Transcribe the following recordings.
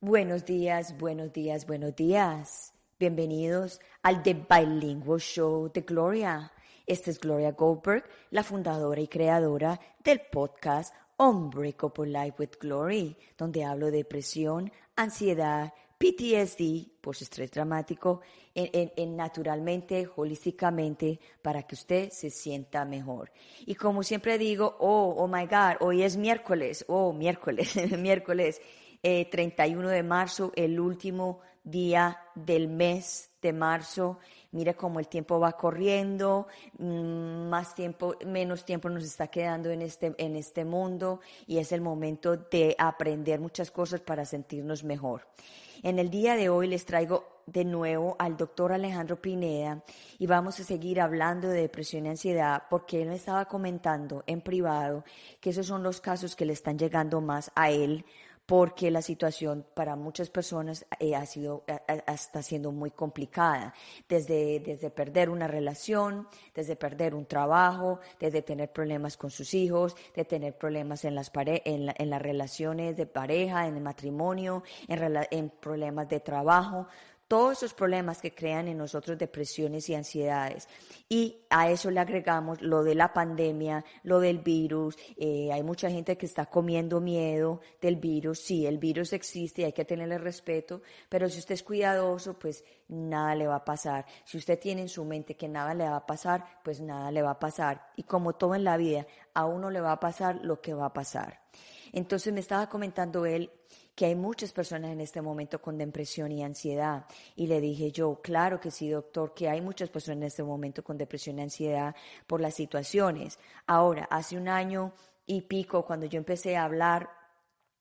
Buenos días, buenos días, buenos días. Bienvenidos al The Bilingual Show de Gloria. Esta es Gloria Goldberg, la fundadora y creadora del podcast Unbreakable Life with Glory, donde hablo de depresión, ansiedad, PTSD, post-estrés dramático, en, naturalmente, holísticamente, para que usted se sienta mejor. Y como siempre digo, oh, oh my God, hoy es miércoles, oh, miércoles, miércoles 31 eh, de marzo, el último día del mes de marzo. Mira cómo el tiempo va corriendo, mm, más tiempo, menos tiempo nos está quedando en este, en este mundo y es el momento de aprender muchas cosas para sentirnos mejor. En el día de hoy les traigo de nuevo al doctor Alejandro Pineda y vamos a seguir hablando de depresión y ansiedad porque él me estaba comentando en privado que esos son los casos que le están llegando más a él porque la situación para muchas personas eh, ha sido, está siendo muy complicada, desde, desde perder una relación, desde perder un trabajo, desde tener problemas con sus hijos, de tener problemas en las, en, en las relaciones de pareja, en el matrimonio, en, en problemas de trabajo todos esos problemas que crean en nosotros depresiones y ansiedades. Y a eso le agregamos lo de la pandemia, lo del virus. Eh, hay mucha gente que está comiendo miedo del virus. Sí, el virus existe y hay que tenerle respeto, pero si usted es cuidadoso, pues nada le va a pasar. Si usted tiene en su mente que nada le va a pasar, pues nada le va a pasar. Y como todo en la vida, a uno le va a pasar lo que va a pasar. Entonces me estaba comentando él que hay muchas personas en este momento con depresión y ansiedad. Y le dije yo, claro que sí, doctor, que hay muchas personas en este momento con depresión y ansiedad por las situaciones. Ahora, hace un año y pico, cuando yo empecé a hablar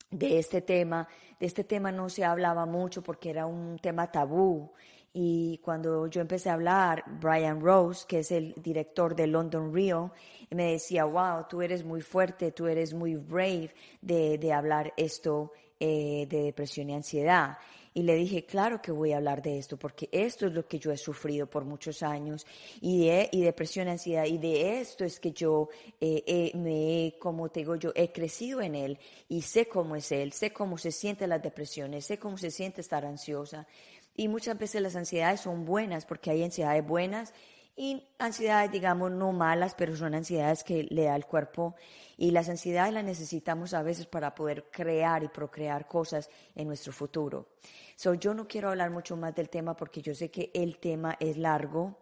de este tema, de este tema no se hablaba mucho porque era un tema tabú. Y cuando yo empecé a hablar, Brian Rose, que es el director de London Rio, me decía, wow, tú eres muy fuerte, tú eres muy brave de, de hablar esto eh, de depresión y ansiedad. Y le dije, claro que voy a hablar de esto, porque esto es lo que yo he sufrido por muchos años, y, de, y depresión ansiedad, y de esto es que yo eh, me, como te digo yo, he crecido en él, y sé cómo es él, sé cómo se siente las depresiones, sé cómo se siente estar ansiosa. Y muchas veces las ansiedades son buenas, porque hay ansiedades buenas y ansiedades, digamos, no malas, pero son ansiedades que le da el cuerpo y las ansiedades las necesitamos a veces para poder crear y procrear cosas en nuestro futuro. So, yo no quiero hablar mucho más del tema porque yo sé que el tema es largo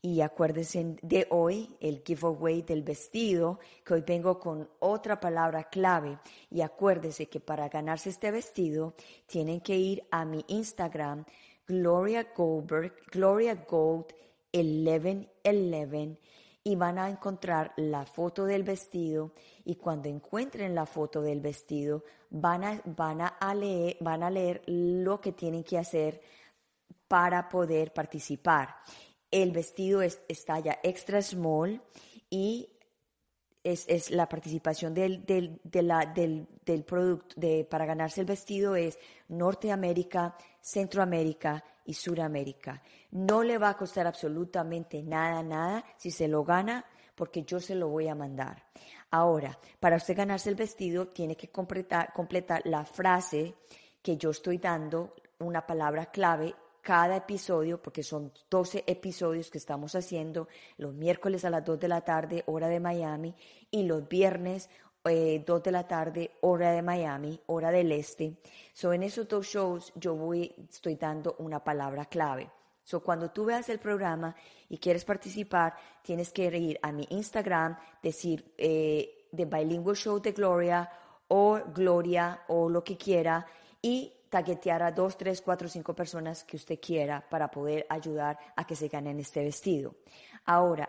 y acuérdense de hoy, el giveaway del vestido, que hoy vengo con otra palabra clave. Y acuérdense que para ganarse este vestido tienen que ir a mi Instagram, Gloria Goldberg, Gloria Gold 1111 y van a encontrar la foto del vestido y cuando encuentren la foto del vestido van a, van a, leer, van a leer lo que tienen que hacer para poder participar. El vestido es, está ya extra small y es, la participación del, del, del, del producto de, para ganarse el vestido es Norteamérica, Centroamérica y Suramérica. No le va a costar absolutamente nada, nada si se lo gana, porque yo se lo voy a mandar. Ahora, para usted ganarse el vestido, tiene que completar, completar la frase que yo estoy dando, una palabra clave cada episodio, porque son 12 episodios que estamos haciendo los miércoles a las 2 de la tarde, hora de Miami, y los viernes eh, 2 de la tarde, hora de Miami, hora del este. So, en esos dos shows yo voy, estoy dando una palabra clave. So, cuando tú veas el programa y quieres participar, tienes que ir a mi Instagram, decir eh, The Bilingual Show de Gloria o Gloria o lo que quiera y taguetear a dos, tres, cuatro, cinco personas que usted quiera para poder ayudar a que se ganen este vestido. Ahora,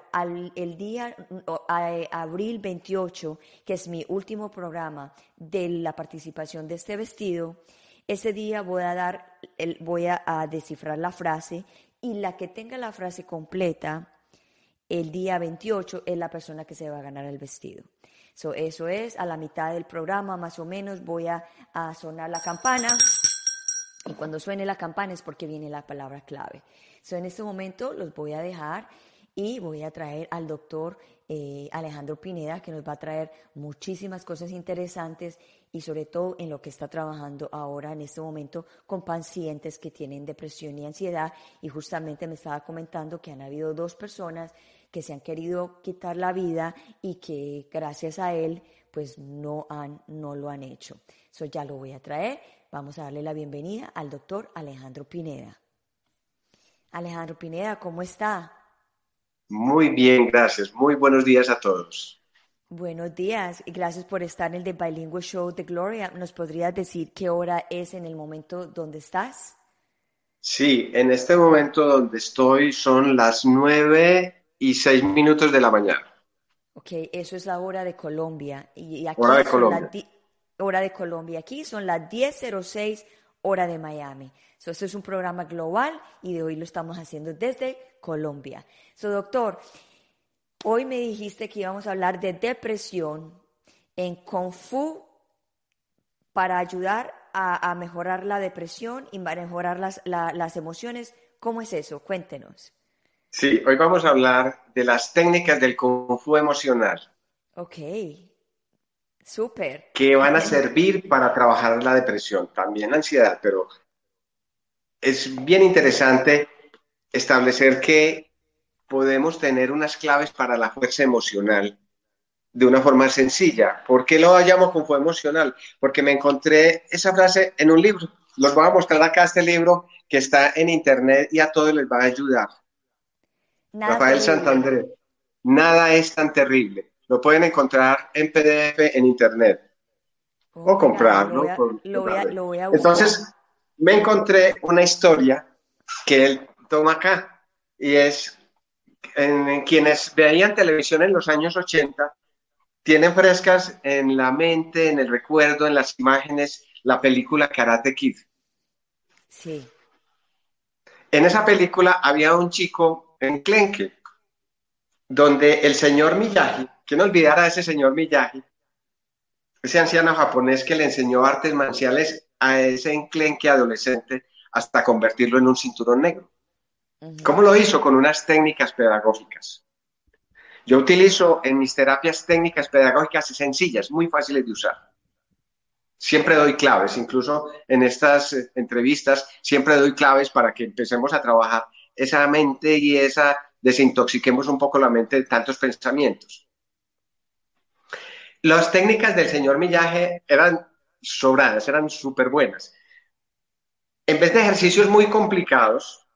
el día abril 28, que es mi último programa de la participación de este vestido, ese día voy a dar, voy a, descifrar la frase y la que tenga la frase completa el día 28 es la persona que se va a ganar el vestido. eso es, a la mitad del programa más o menos voy a, a sonar la campana y cuando suene la campana es porque viene la palabra clave. So, en este momento los voy a dejar y voy a traer al doctor eh, Alejandro Pineda, que nos va a traer muchísimas cosas interesantes y sobre todo en lo que está trabajando ahora en este momento con pacientes que tienen depresión y ansiedad. Y justamente me estaba comentando que han habido dos personas que se han querido quitar la vida y que gracias a él pues no, han, no lo han hecho. Eso ya lo voy a traer. Vamos a darle la bienvenida al doctor Alejandro Pineda. Alejandro Pineda, ¿cómo está? Muy bien, gracias. Muy buenos días a todos. Buenos días y gracias por estar en el The Bilingual Show de Gloria. ¿Nos podrías decir qué hora es en el momento donde estás? Sí, en este momento donde estoy son las nueve y seis minutos de la mañana. Ok, eso es la hora de Colombia. Y aquí hora de Colombia. Hora de Colombia. Aquí son las 10.06 hora de Miami. So, esto es un programa global y de hoy lo estamos haciendo desde Colombia. So, doctor, hoy me dijiste que íbamos a hablar de depresión en Kung Fu para ayudar a, mejorar la depresión y mejorar las, las emociones. ¿Cómo es eso? Cuéntenos. Sí, hoy vamos a hablar de las técnicas del Kung Fu emocional. Ok, súper. Que van a servir para trabajar la depresión, también la ansiedad, pero es bien interesante establecer que podemos tener unas claves para la fuerza emocional de una forma sencilla. ¿Por qué lo llamo como emocional? Porque me encontré esa frase en un libro. Los voy a mostrar acá este libro que está en internet y a todos les va a ayudar. Rafael Santander. Nada es tan terrible. Lo pueden encontrar en PDF en internet. o comprarlo. Entonces, me encontré una historia que él toma acá y es en, quienes veían televisión en los años 80 tienen frescas en la mente, en el recuerdo, en las imágenes, la película Karate Kid. Sí. En esa película había un chico en Klenke, donde el señor Miyagi, no olvidara a ese señor Miyagi, ese anciano japonés que le enseñó artes marciales a ese enclenque adolescente hasta convertirlo en un cinturón negro. ¿Cómo lo hizo? Con unas técnicas pedagógicas. Yo utilizo en mis terapias técnicas pedagógicas sencillas, muy fáciles de usar. Siempre doy claves, incluso en estas eh, entrevistas, siempre doy claves para que empecemos a trabajar esa mente y esa, desintoxiquemos un poco la mente de tantos pensamientos. Las técnicas del señor Millaje eran sobradas, eran súper buenas. En vez de ejercicios muy complicados,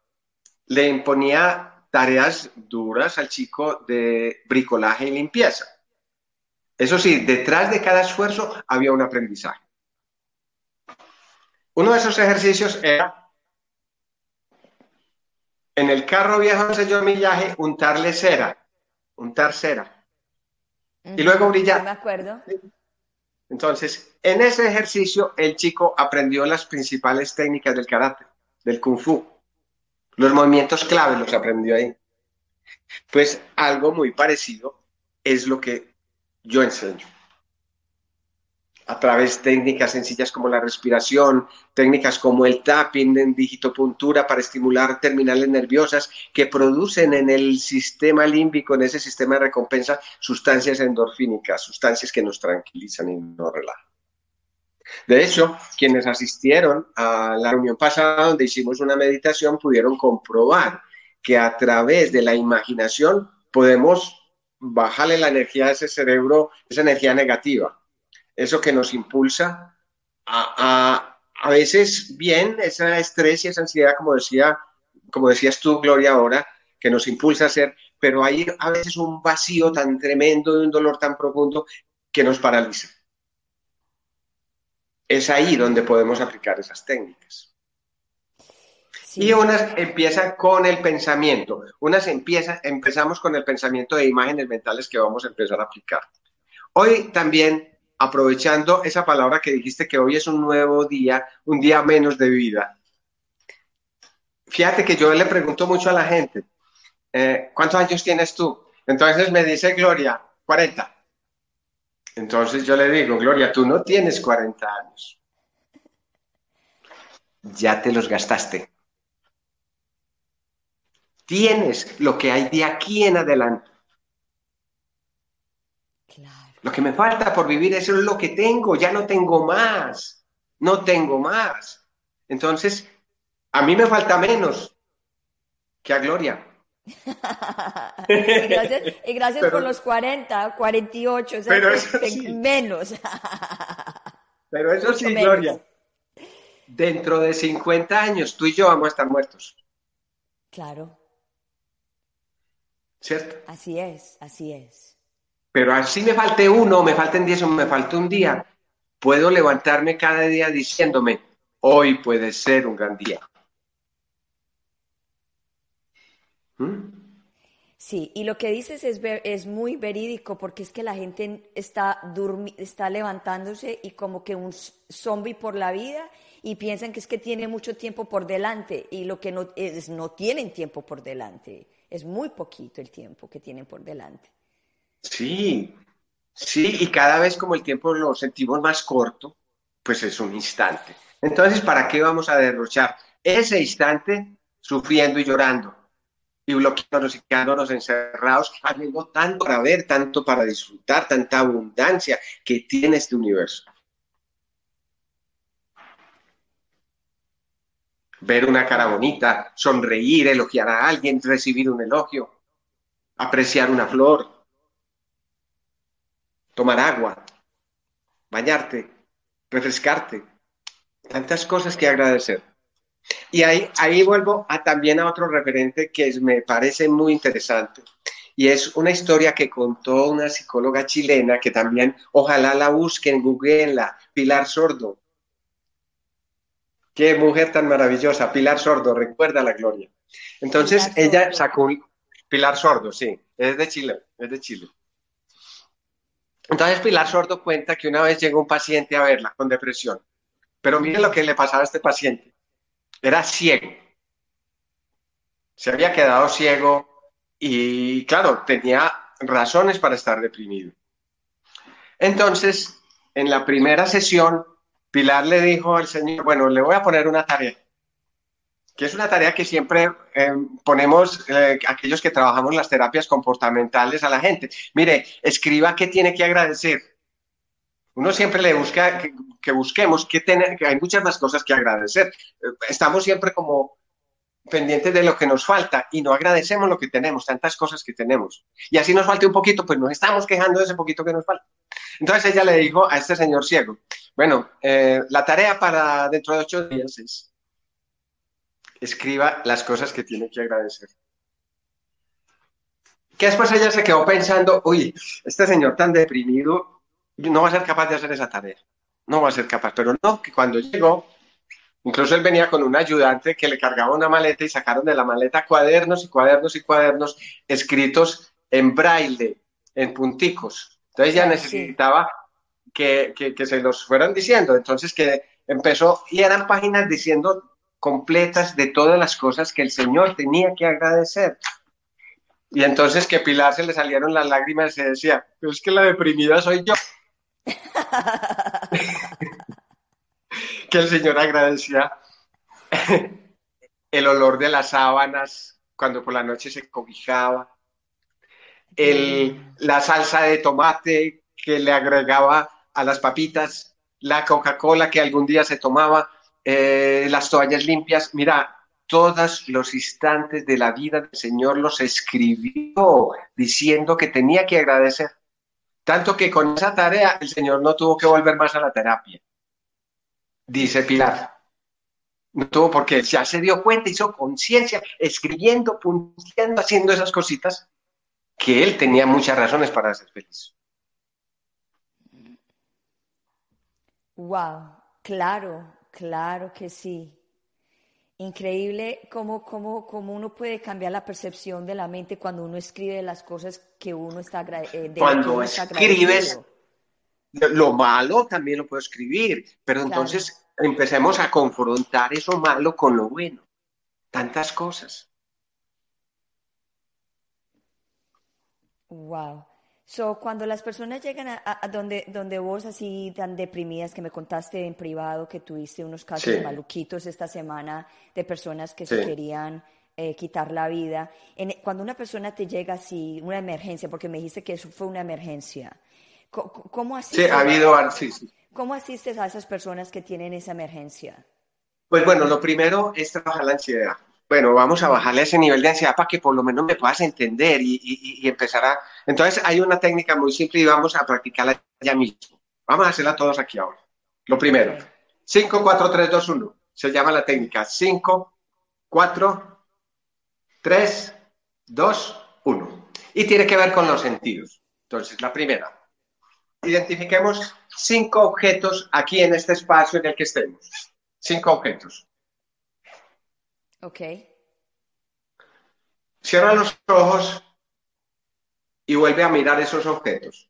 le imponía tareas duras al chico de bricolaje y limpieza. Eso sí, detrás de cada esfuerzo había un aprendizaje. Uno de esos ejercicios era en el carro viejo del señor Millaje untarle cera, untar cera. Y luego brillar. me acuerdo. Entonces, en ese ejercicio, el chico aprendió las principales técnicas del karate, del kung fu. Los movimientos claves los aprendió ahí. Pues algo muy parecido es lo que yo enseño a través de técnicas sencillas como la respiración, técnicas como el tapping en digitopuntura para estimular terminales nerviosas que producen en el sistema límbico, en ese sistema de recompensa, sustancias endorfínicas, sustancias que nos tranquilizan y nos relajan. De hecho, quienes asistieron a la reunión pasada donde hicimos una meditación pudieron comprobar que a través de la imaginación podemos bajarle la energía a ese cerebro, esa energía negativa eso que nos impulsa a, a, veces bien, ese estrés y esa ansiedad, como, decía, como decías tú, Gloria, ahora, que nos impulsa a hacer, pero hay a veces un vacío tan tremendo, un dolor tan profundo que nos paraliza. Es ahí donde podemos aplicar esas técnicas. Y unas empiezan con el pensamiento, unas empiezan, empezamos con el pensamiento de imágenes mentales que vamos a empezar a aplicar. Hoy también aprovechando esa palabra que dijiste que hoy es un nuevo día, un día menos de vida. Fíjate que yo le pregunto mucho a la gente, eh, ¿cuántos años tienes tú? Entonces me dice Gloria, 40. Entonces yo le digo, Gloria, tú no tienes 40 años. Ya te los gastaste. Tienes lo que hay de aquí en adelante. Lo que me falta por vivir, eso es lo que tengo, ya no tengo más, no tengo más. Entonces, a mí me falta menos que a Gloria. y gracias, y gracias por los 40, 48, o sea, pero eso sí. menos. pero eso sí, Gloria. Dentro de 50 años, tú y yo vamos a estar muertos. Claro. ¿Cierto? Así es, así es. Pero así me falte uno, me falten diez o me falte un día, puedo levantarme cada día diciéndome, hoy puede ser un gran día. ¿Mm? Sí, y lo que dices es, es muy verídico porque es que la gente está, está levantándose y como que un zombie por la vida y piensan que es que tiene mucho tiempo por delante y lo que no es, no tienen tiempo por delante. Es muy poquito el tiempo que tienen por delante. Sí, sí, y cada vez como el tiempo lo sentimos más corto, pues es un instante. Entonces, ¿para qué vamos a derrochar ese instante sufriendo y llorando? Y bloqueándonos y quedándonos encerrados, habiendo tanto para ver, tanto para disfrutar, tanta abundancia que tiene este universo. ver una cara bonita, sonreír, elogiar a alguien, recibir un elogio, apreciar una flor, tomar agua, bañarte, refrescarte, tantas cosas que agradecer. Y ahí, ahí vuelvo a, también a otro referente que me parece muy interesante. Y es una historia que contó una psicóloga chilena que también, ojalá la busquen, googleenla, Pilar Sordo. Qué mujer tan maravillosa, Pilar Sordo, recuerda la gloria. Entonces ella sacó Pilar Sordo, sí, es de Chile, es de Chile. Entonces Pilar Sordo cuenta que una vez llegó un paciente a verla con depresión, pero mire lo que le pasaba a este paciente. Era ciego. Se había quedado ciego y, claro, tenía razones para estar deprimido. Entonces, en la primera sesión, Pilar le dijo al Señor, bueno, le voy a poner una tarea, que es una tarea que siempre eh, ponemos eh, aquellos que trabajamos las terapias comportamentales a la gente. Mire, escriba qué tiene que agradecer. Uno siempre le busca que, busquemos que, que hay muchas más cosas que agradecer. Estamos siempre como pendientes de lo que nos falta y no agradecemos lo que tenemos, tantas cosas que tenemos. Y así nos falte un poquito, pues nos estamos quejando de ese poquito que nos falta. Entonces ella le dijo a este señor ciego, bueno, eh, la tarea para dentro de ocho días es escriba las cosas que tiene que agradecer. Que después ella se quedó pensando, uy, este señor tan deprimido no va a ser capaz de hacer esa tarea. No va a ser capaz. Pero no, que cuando llegó, incluso él venía con un ayudante que le cargaba una maleta y sacaron de la maleta cuadernos y cuadernos y cuadernos escritos en braille, en punticos. Entonces ya necesitaba que, se los fueran diciendo. Entonces que empezó, y eran páginas diciendo completas de todas las cosas que el Señor tenía que agradecer. Y entonces que Pilar se le salieron las lágrimas y se decía, pero es que la deprimida soy yo. que el Señor agradecía el olor de las sábanas cuando por la noche se cobijaba, el, la salsa de tomate que le agregaba a las papitas, la Coca-Cola que algún día se tomaba, eh, las toallas limpias. Mira, todos los instantes de la vida del Señor los escribió diciendo que tenía que agradecer. Tanto que con esa tarea el Señor no tuvo que volver más a la terapia. Dice Pilar. No tuvo porque ya se dio cuenta, hizo conciencia, escribiendo, punteando, haciendo esas cositas, que él tenía muchas razones para ser feliz. Wow, claro, claro que sí. Increíble cómo, cómo, cómo, uno puede cambiar la percepción de la mente cuando uno escribe las cosas que uno está eh, Cuando escribes lo malo también lo puedo escribir, pero entonces empecemos a confrontar eso malo con lo bueno. Tantas cosas. Wow. So, cuando las personas llegan a, donde, donde vos así tan deprimidas que me contaste en privado que tuviste unos casos maluquitos esta semana de personas que se querían eh, quitar la vida. cuando una persona te llega así, una emergencia, porque me dijiste que eso fue una emergencia, ¿cómo, asistes, sí, ha habido, sí, ¿cómo asistes a esas personas que tienen esa emergencia? Pues bueno, lo primero es trabajar la ansiedad. Bueno, vamos a bajarle ese nivel de ansiedad para que por lo menos me puedas entender y, y, empezar a... Entonces hay una técnica muy simple y vamos a practicarla ya mismo. Vamos a hacerla todos aquí ahora. Lo primero, 5, 4, 3, 2, 1. Se llama la técnica 5, 4, 3, 2, 1. Y tiene que ver con los sentidos. Entonces, la primera. Identifiquemos cinco objetos aquí en este espacio en el que estemos. Cinco objetos. Ok. Cierra los ojos y vuelve a mirar esos objetos.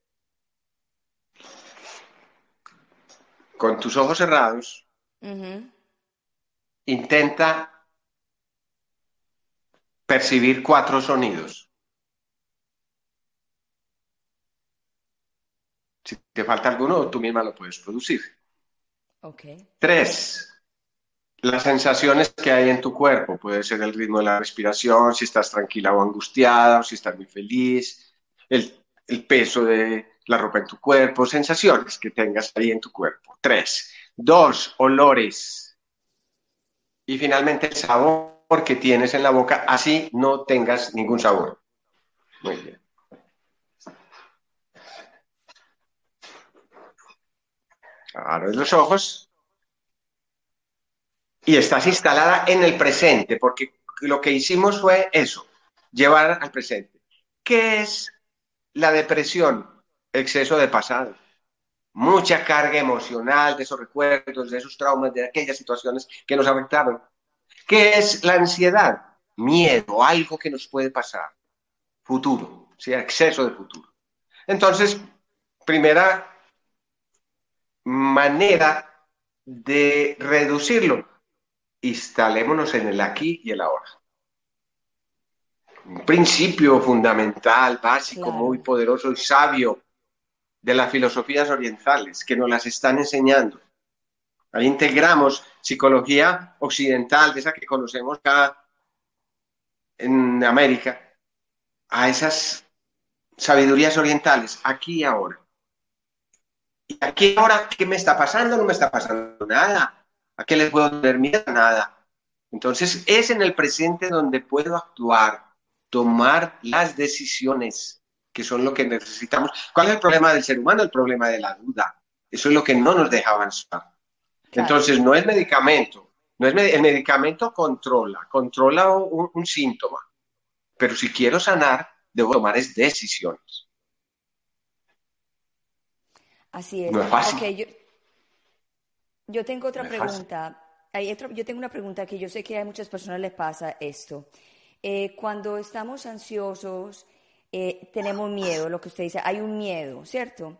Con tus ojos cerrados, intenta percibir cuatro sonidos. Si te falta alguno, tú misma lo puedes producir. Okay. Tres, las sensaciones que hay en tu cuerpo. Puede ser el ritmo de la respiración, si estás tranquila o angustiada, o si estás muy feliz, el, el peso de la ropa en tu cuerpo, sensaciones que tengas ahí en tu cuerpo. Tres. Dos, olores. Y finalmente el sabor que tienes en la boca, así no tengas ningún sabor. Muy bien. Abres los ojos y estás instalada en el presente, porque lo que hicimos fue eso, llevar al presente. ¿Qué es la depresión? Exceso de pasado. Mucha carga emocional de esos recuerdos, de esos traumas, de aquellas situaciones que nos afectaron. ¿Qué es la ansiedad? Miedo, algo que nos puede pasar. Futuro, ¿sí? exceso de futuro. Entonces, primera manera de reducirlo, instalémonos en el aquí y el ahora. Un principio fundamental, básico, muy poderoso y sabio de las filosofías orientales que nos las están enseñando. Ahí integramos psicología occidental, de esa que conocemos acá en América, a esas sabidurías orientales, aquí y ahora. Y aquí ahora, ¿qué me está pasando? No me está pasando nada. ¿A qué les puedo tener miedo? Nada. Entonces es en el presente donde puedo actuar, tomar las decisiones, que son lo que necesitamos. ¿Cuál es el problema del ser humano? El problema de la duda. Eso es lo que no nos deja avanzar. Entonces, no es medicamento. No es el medicamento controla, controla un, síntoma. Pero si quiero sanar, debo tomar decisiones. Así es. No es fácil. yo, tengo otra pregunta. yo tengo una pregunta que yo sé que a muchas personas les pasa esto. Eh, cuando estamos ansiosos, eh, tenemos miedo, lo que usted dice, hay un miedo, ¿cierto?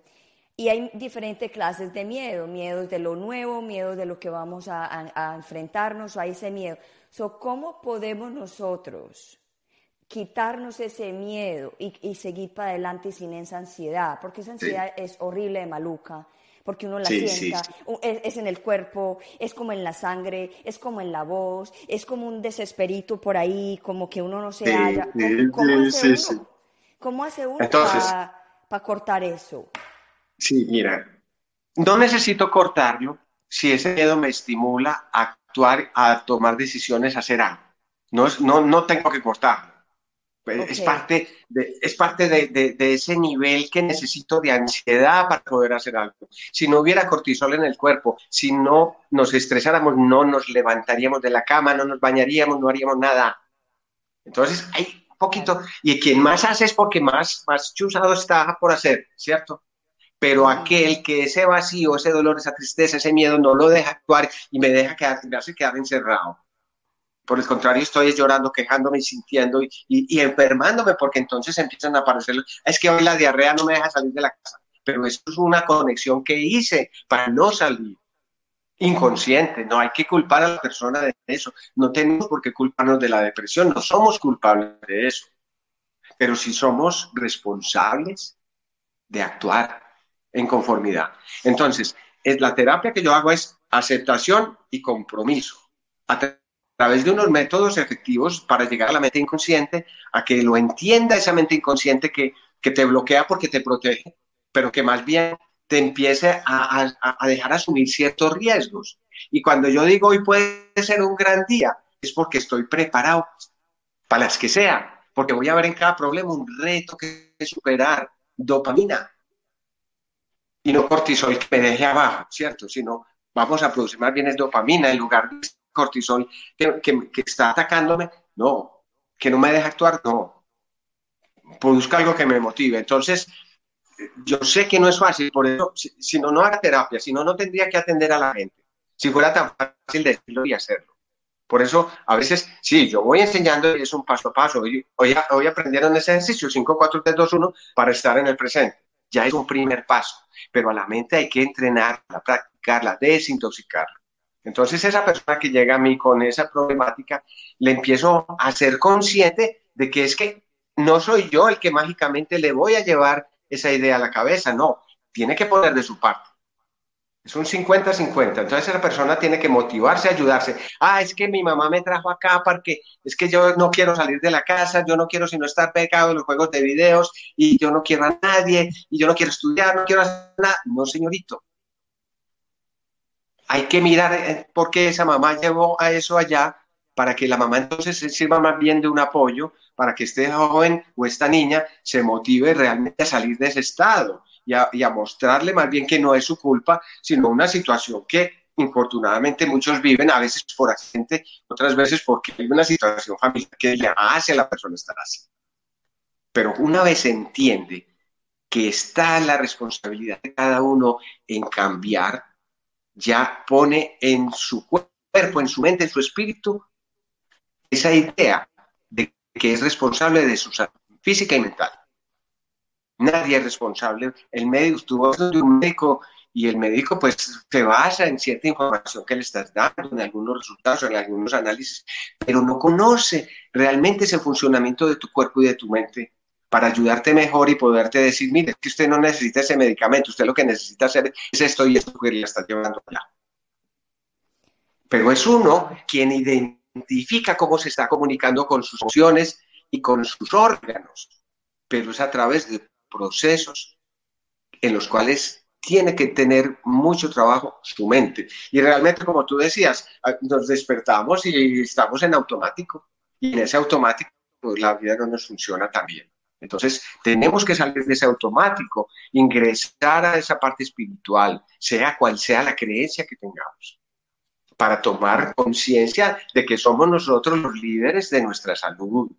Y hay diferentes clases de miedo, miedos de lo nuevo, miedo de lo que vamos a, enfrentarnos, a ese miedo. So, ¿Cómo podemos nosotros quitarnos ese miedo y, seguir para adelante sin esa ansiedad? Porque esa ansiedad es horrible de maluca, porque uno la sienta, Es, en el cuerpo, es como en la sangre, es como en la voz, es como un desesperito por ahí, como que uno no se halla. ¿Cómo, hace uno? ¿Cómo hace uno para cortar eso? Sí, mira, no necesito cortarlo si ese miedo me estimula a actuar, a tomar decisiones, a hacer algo. No, no, no tengo que cortarlo. Pues, es parte, de, es parte de, de, ese nivel que necesito de ansiedad para poder hacer algo. Si no hubiera cortisol en el cuerpo, si no nos estresáramos, no nos levantaríamos de la cama, no nos bañaríamos, no haríamos nada. Entonces, hay un poquito, y quien más hace es porque más, más chusado está por hacer, ¿cierto? pero aquel que ese vacío, ese dolor, esa tristeza, ese miedo no lo deja actuar y me deja quedar, me hace quedar encerrado. Por el contrario, estoy llorando, quejándome y sintiendo y, enfermándome porque entonces empiezan a aparecer, es que hoy la diarrea no me deja salir de la casa, pero eso es una conexión que hice para no salir. Inconsciente, no hay que culpar a la persona de eso, no tenemos por qué culparnos de la depresión, no somos culpables de eso, pero sí somos responsables de actuar en conformidad. Entonces, es, la terapia que yo hago es aceptación y compromiso. Través de unos métodos efectivos para llegar a la mente inconsciente, a que lo entienda esa mente inconsciente que, que te bloquea porque te protege, pero que más bien te empiece a, a, dejar asumir ciertos riesgos. Y cuando yo digo hoy puede ser un gran día, es porque estoy preparado para las que sea, porque voy a ver en cada problema un reto que superar, dopamina, y no cortisol que me deje abajo, ¿cierto? Sino vamos a producir más bien es dopamina en lugar de cortisol que, que, está atacándome, no, que no me deja actuar, no. Produzca algo que me motive. Entonces, yo sé que no es fácil, por eso, si, no, no haga terapia, si no, no tendría que atender a la gente. Si fuera tan fácil decirlo y hacerlo. Por eso, a veces, sí, yo voy enseñando y es un paso a paso. Hoy, hoy, hoy aprendieron ese ejercicio 5, 4, 3, 2, 1 para estar en el presente. Ya es un primer paso, pero a la mente hay que entrenarla, practicarla, desintoxicarla. Entonces, esa persona que llega a mí con esa problemática, le empiezo a ser consciente de que es que no soy yo el que mágicamente le voy a llevar esa idea a la cabeza, no, tiene que poner de su parte. Es un 50-50. Entonces la persona tiene que motivarse, ayudarse. Ah, es que mi mamá me trajo acá porque es que yo no quiero salir de la casa, yo no quiero sino estar pegado en los juegos de videos y yo no quiero a nadie y yo no quiero estudiar, no quiero hacer nada. No, señorito. Hay que mirar eh, por qué esa mamá llevó a eso allá para que la mamá entonces sirva más bien de un apoyo para que este joven o esta niña se motive realmente a salir de ese estado y a, mostrarle más bien que no es su culpa, sino una situación que infortunadamente muchos viven, a veces por accidente, otras veces porque hay una situación familiar que le hace a la persona estar así. Pero una vez entiende que está la responsabilidad de cada uno en cambiar, ya pone en su cuerpo, en su mente, en su espíritu, esa idea de que es responsable de su salud física y mental. Nadie es responsable. El médico, estuvo de un médico y el médico pues se basa en cierta información que le estás dando, en algunos resultados, en algunos análisis, pero no conoce realmente ese funcionamiento de tu cuerpo y de tu mente para ayudarte mejor y poderte decir, mire, que usted no necesita ese medicamento, usted lo que necesita hacer es esto y esto que le está llevando allá. Pero es uno quien identifica cómo se está comunicando con sus emociones y con sus órganos, pero es a través de procesos en los cuales tiene que tener mucho trabajo su mente. Y realmente, como tú decías, nos despertamos y estamos en automático. Y en ese automático, pues, la vida no nos funciona tan bien. Entonces, tenemos que salir de ese automático, ingresar a esa parte espiritual, sea cual sea la creencia que tengamos, para tomar conciencia de que somos nosotros los líderes de nuestra salud.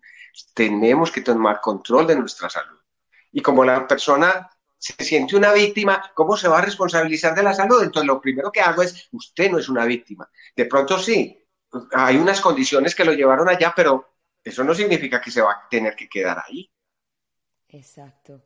Tenemos que tomar control de nuestra salud. Y como la persona se siente una víctima, ¿cómo se va a responsabilizar de la salud? Entonces, lo primero que hago es, usted no es una víctima. De pronto sí, hay unas condiciones que lo llevaron allá, pero eso no significa que se va a tener que quedar ahí. Exacto.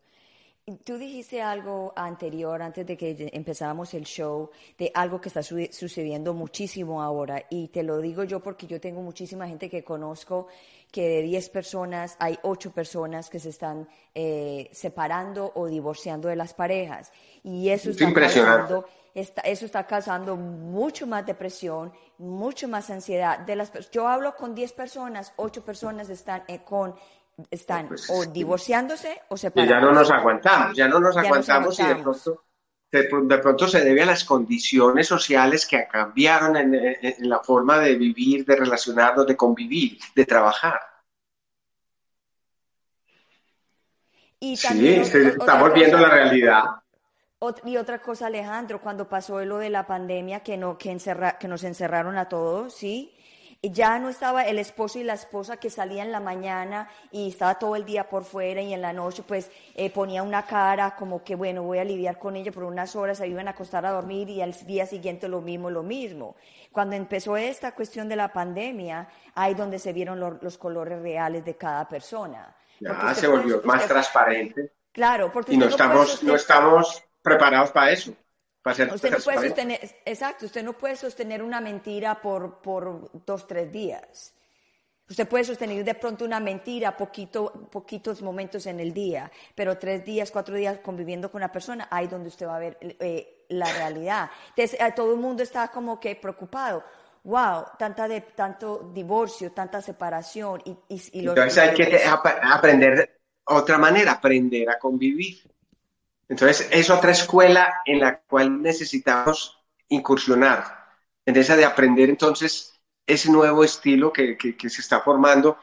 Tú dijiste algo anterior, antes de que empezáramos el show, de algo que está sucediendo muchísimo ahora. Y te lo digo yo porque yo tengo muchísima gente que conozco que de 10 personas hay 8 personas que se están eh, separando o divorciando de las parejas. Y eso está, causando, eso está causando mucho más depresión, mucho más ansiedad. De las, yo hablo con 10 personas, 8 personas están eh, con están pues o divorciándose o separándose. Y ya no nos aguantamos, ya no nos aguantamos, y de pronto, de, pronto se debe a las condiciones sociales que cambiaron en, la forma de vivir, de relacionarnos, de convivir, de trabajar. Y sí, estamos viendo la realidad. Y otra cosa, Alejandro, cuando pasó lo de la pandemia, que, no, que, que nos encerraron a todos, ¿sí? Ya no estaba el esposo y la esposa que salían en la mañana y estaba todo el día por fuera y en la noche pues eh, ponía una cara como que bueno voy a lidiar con ella por unas horas, se iban a acostar a dormir y al día siguiente lo mismo, lo mismo. Cuando empezó esta cuestión de la pandemia, ahí donde se vieron los colores reales de cada persona. Ya se volvió más transparente. Claro, porque y no, estamos, no estamos preparados para eso usted no puede sostener, exacto, usted no puede sostener una mentira por, por dos, tres días. Usted puede sostener de pronto una mentira poquito, poquitos momentos en el día, pero tres días, cuatro días conviviendo con una persona, ahí donde usted va a ver eh, la realidad. Entonces, todo el mundo está como que preocupado. wow, tanta de, tanto divorcio, tanta separación. Y, y, Entonces hay que aprender otra manera, aprender a convivir. Entonces es otra escuela en la cual necesitamos incursionar, en esa de aprender entonces ese nuevo estilo que, que, se está formando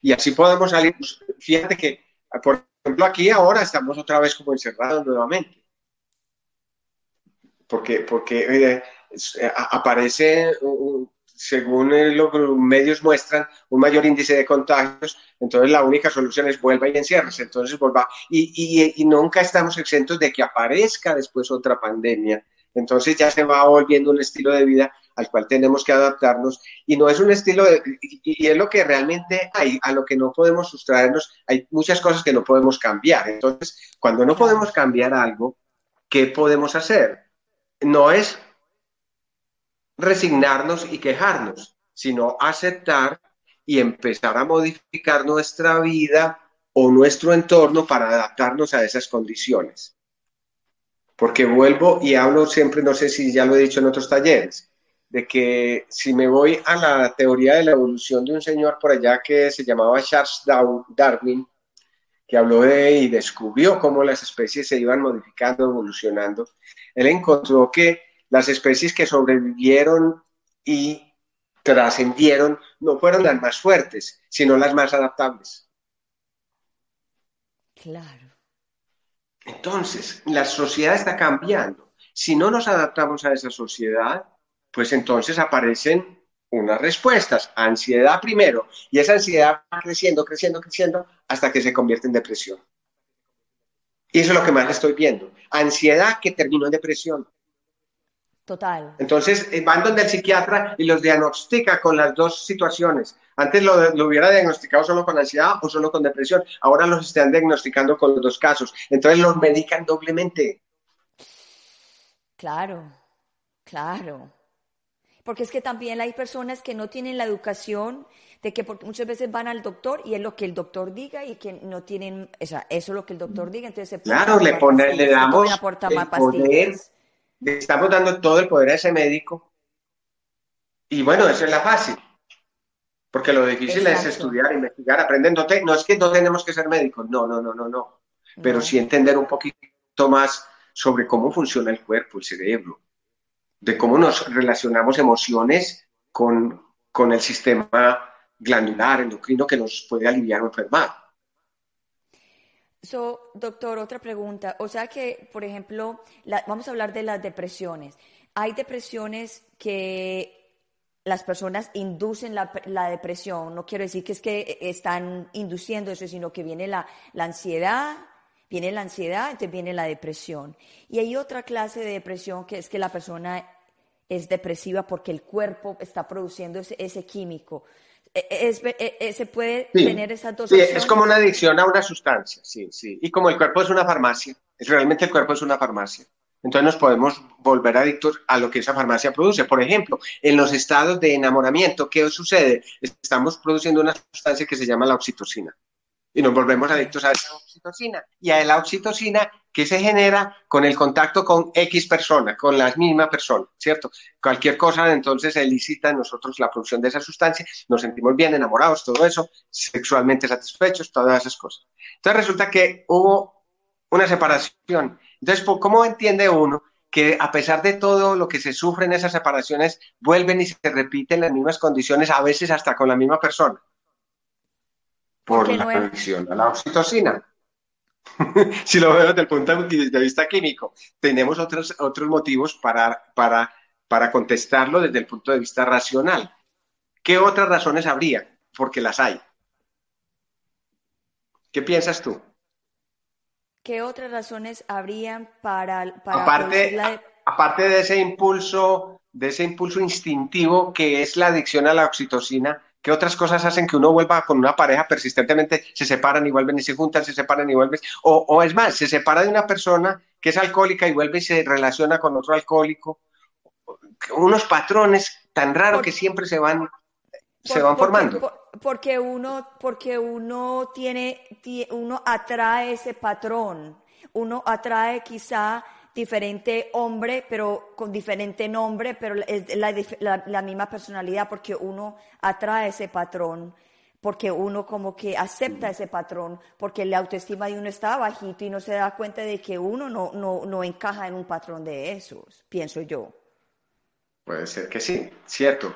y así podemos salir. Fíjate que, por ejemplo, aquí ahora estamos otra vez como encerrados nuevamente. Porque, porque eh, eh, aparece, según los medios muestran, un mayor índice de contagios, entonces la única solución es vuelva y encierres, entonces vuelva. Y, y, nunca estamos exentos de que aparezca después otra pandemia. Entonces ya se va volviendo un estilo de vida al cual tenemos que adaptarnos y no es un estilo de, y, es lo que realmente hay, a lo que no podemos sustraernos, hay muchas cosas que no podemos cambiar. Entonces, cuando no podemos cambiar algo, ¿qué podemos hacer? No es resignarnos y quejarnos, sino aceptar y empezar a modificar nuestra vida o nuestro entorno para adaptarnos a esas condiciones. Porque vuelvo y hablo siempre, no sé si ya lo he dicho en otros talleres, de que si me voy a la teoría de la evolución de un señor por allá que se llamaba Charles Darwin, que habló de y descubrió cómo las especies se iban modificando, evolucionando, él encontró que las especies que sobrevivieron y trascendieron no fueron las más fuertes, sino las más adaptables. Claro. Entonces, la sociedad está cambiando. Si no nos adaptamos a esa sociedad, pues entonces aparecen unas respuestas. Ansiedad primero, y esa ansiedad va creciendo, creciendo, creciendo, hasta que se convierte en depresión. Y eso es lo que más estoy viendo. Ansiedad que terminó en depresión. Total. Entonces eh, van donde el psiquiatra y los diagnostica con las dos situaciones. Antes lo, hubiera diagnosticado solo con ansiedad o solo con depresión. Ahora los están diagnosticando con los dos casos. Entonces los medican doblemente. Claro, claro. Porque es que también hay personas que no tienen la educación de que muchas veces van al doctor y es lo que el doctor diga y que no tienen, o sea, eso es lo que el doctor diga, entonces se Claro, le, pone, le damos el poder le estamos dando todo el poder a ese médico. Y bueno, eso es la fácil. Porque lo difícil es estudiar, investigar, aprender. No, es que no tenemos que ser médicos, no, no, no, no, no. Pero sí entender un poquito más sobre cómo funciona el cuerpo, el cerebro, de cómo nos relacionamos emociones con, con el sistema glandular, endocrino, que nos puede aliviar o enfermar. So, doctor, otra pregunta. O sea que, por ejemplo, vamos a hablar de las depresiones. Hay depresiones que las personas inducen la, depresión. No quiero decir que es que están induciendo eso, sino que viene la, la ansiedad, viene la ansiedad, entonces viene la depresión. Y hay otra clase de depresión que es que la persona es depresiva porque el cuerpo está produciendo ese químico. E, e, es, e, se puede tener esas dos sí, es como una adicción a una sustancia, sí, sí. Y como el cuerpo es una farmacia, realmente el cuerpo es una farmacia. Entonces nos podemos volver adictos a lo que esa farmacia produce. Por ejemplo, en los estados de enamoramiento, ¿qué sucede? Estamos produciendo una sustancia que se llama la oxitocina y nos volvemos adictos a esa oxitocina. Y a la oxitocina que se genera con el contacto con X persona, con la misma persona, ¿cierto? Cualquier cosa entonces elicita en nosotros la producción de esa sustancia, nos sentimos bien enamorados, todo eso, sexualmente satisfechos, todas esas cosas. Entonces resulta que hubo una separación. Entonces, ¿cómo entiende uno que a pesar de todo lo que se sufre en esas separaciones, vuelven y se repiten las mismas condiciones, a veces hasta con la misma persona? Por la conexión a la oxitocina. si lo veo desde el punto de vista químico, tenemos otros, otros motivos para, para, para contestarlo desde el punto de vista racional. ¿Qué otras razones habría? Porque las hay. ¿Qué piensas tú? ¿Qué otras razones habrían para, aparte, aparte de ese impulso, de ese impulso instintivo que es la adicción a la oxitocina, ¿Qué otras cosas hacen que uno vuelva con una pareja persistentemente, se separan y vuelven y se juntan, se separan y vuelven? O, es más, se separa de una persona que es alcohólica y vuelve y se relaciona con otro alcohólico. Unos patrones tan raros que siempre se van, se van formando. porque uno, porque uno tiene, uno atrae ese patrón, uno atrae quizá diferente hombre, pero con diferente nombre, pero es la, la misma personalidad porque uno atrae ese patrón porque uno como que acepta ese patrón, porque la autoestima de uno está bajito y no se da cuenta de que uno no, no, no encaja en un patrón de esos, pienso yo. Puede ser que sí, cierto.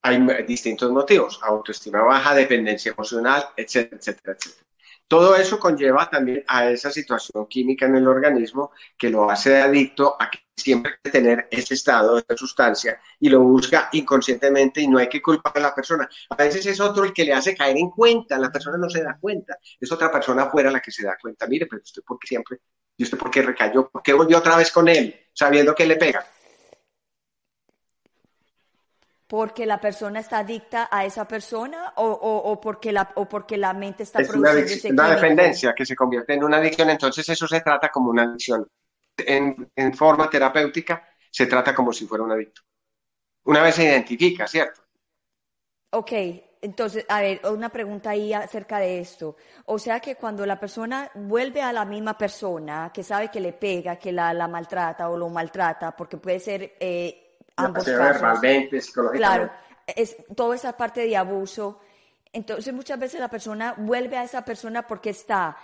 Hay distintos motivos, autoestima baja, dependencia emocional, etcétera, etcétera, etcétera. Todo eso conlleva también a esa situación química en el organismo que lo hace adicto a que siempre hay que tener ese estado, esa sustancia, y lo busca inconscientemente y no hay que culpar a la persona. A veces es otro el que le hace caer en cuenta, la persona no se da cuenta, es otra persona afuera la que se da cuenta. Mire, pero usted por qué siempre, y usted por qué recayó, por qué volvió otra vez con él, sabiendo que le pega porque la persona está adicta a esa persona o, o, porque, la, o porque la mente está es produciendo una, ese una dependencia que se convierte en una adicción, entonces eso se trata como una adicción. En, en, forma terapéutica se trata como si fuera un adicto. Una vez se identifica, ¿cierto? Ok, entonces, a ver, una pregunta ahí acerca de esto. O sea que cuando la persona vuelve a la misma persona, que sabe que le pega, que la, la maltrata o lo maltrata, porque puede ser... Eh, ambos verbalmente, psicológicamente. Claro, es toda esa parte de abuso. Entonces muchas veces la persona vuelve a esa persona porque está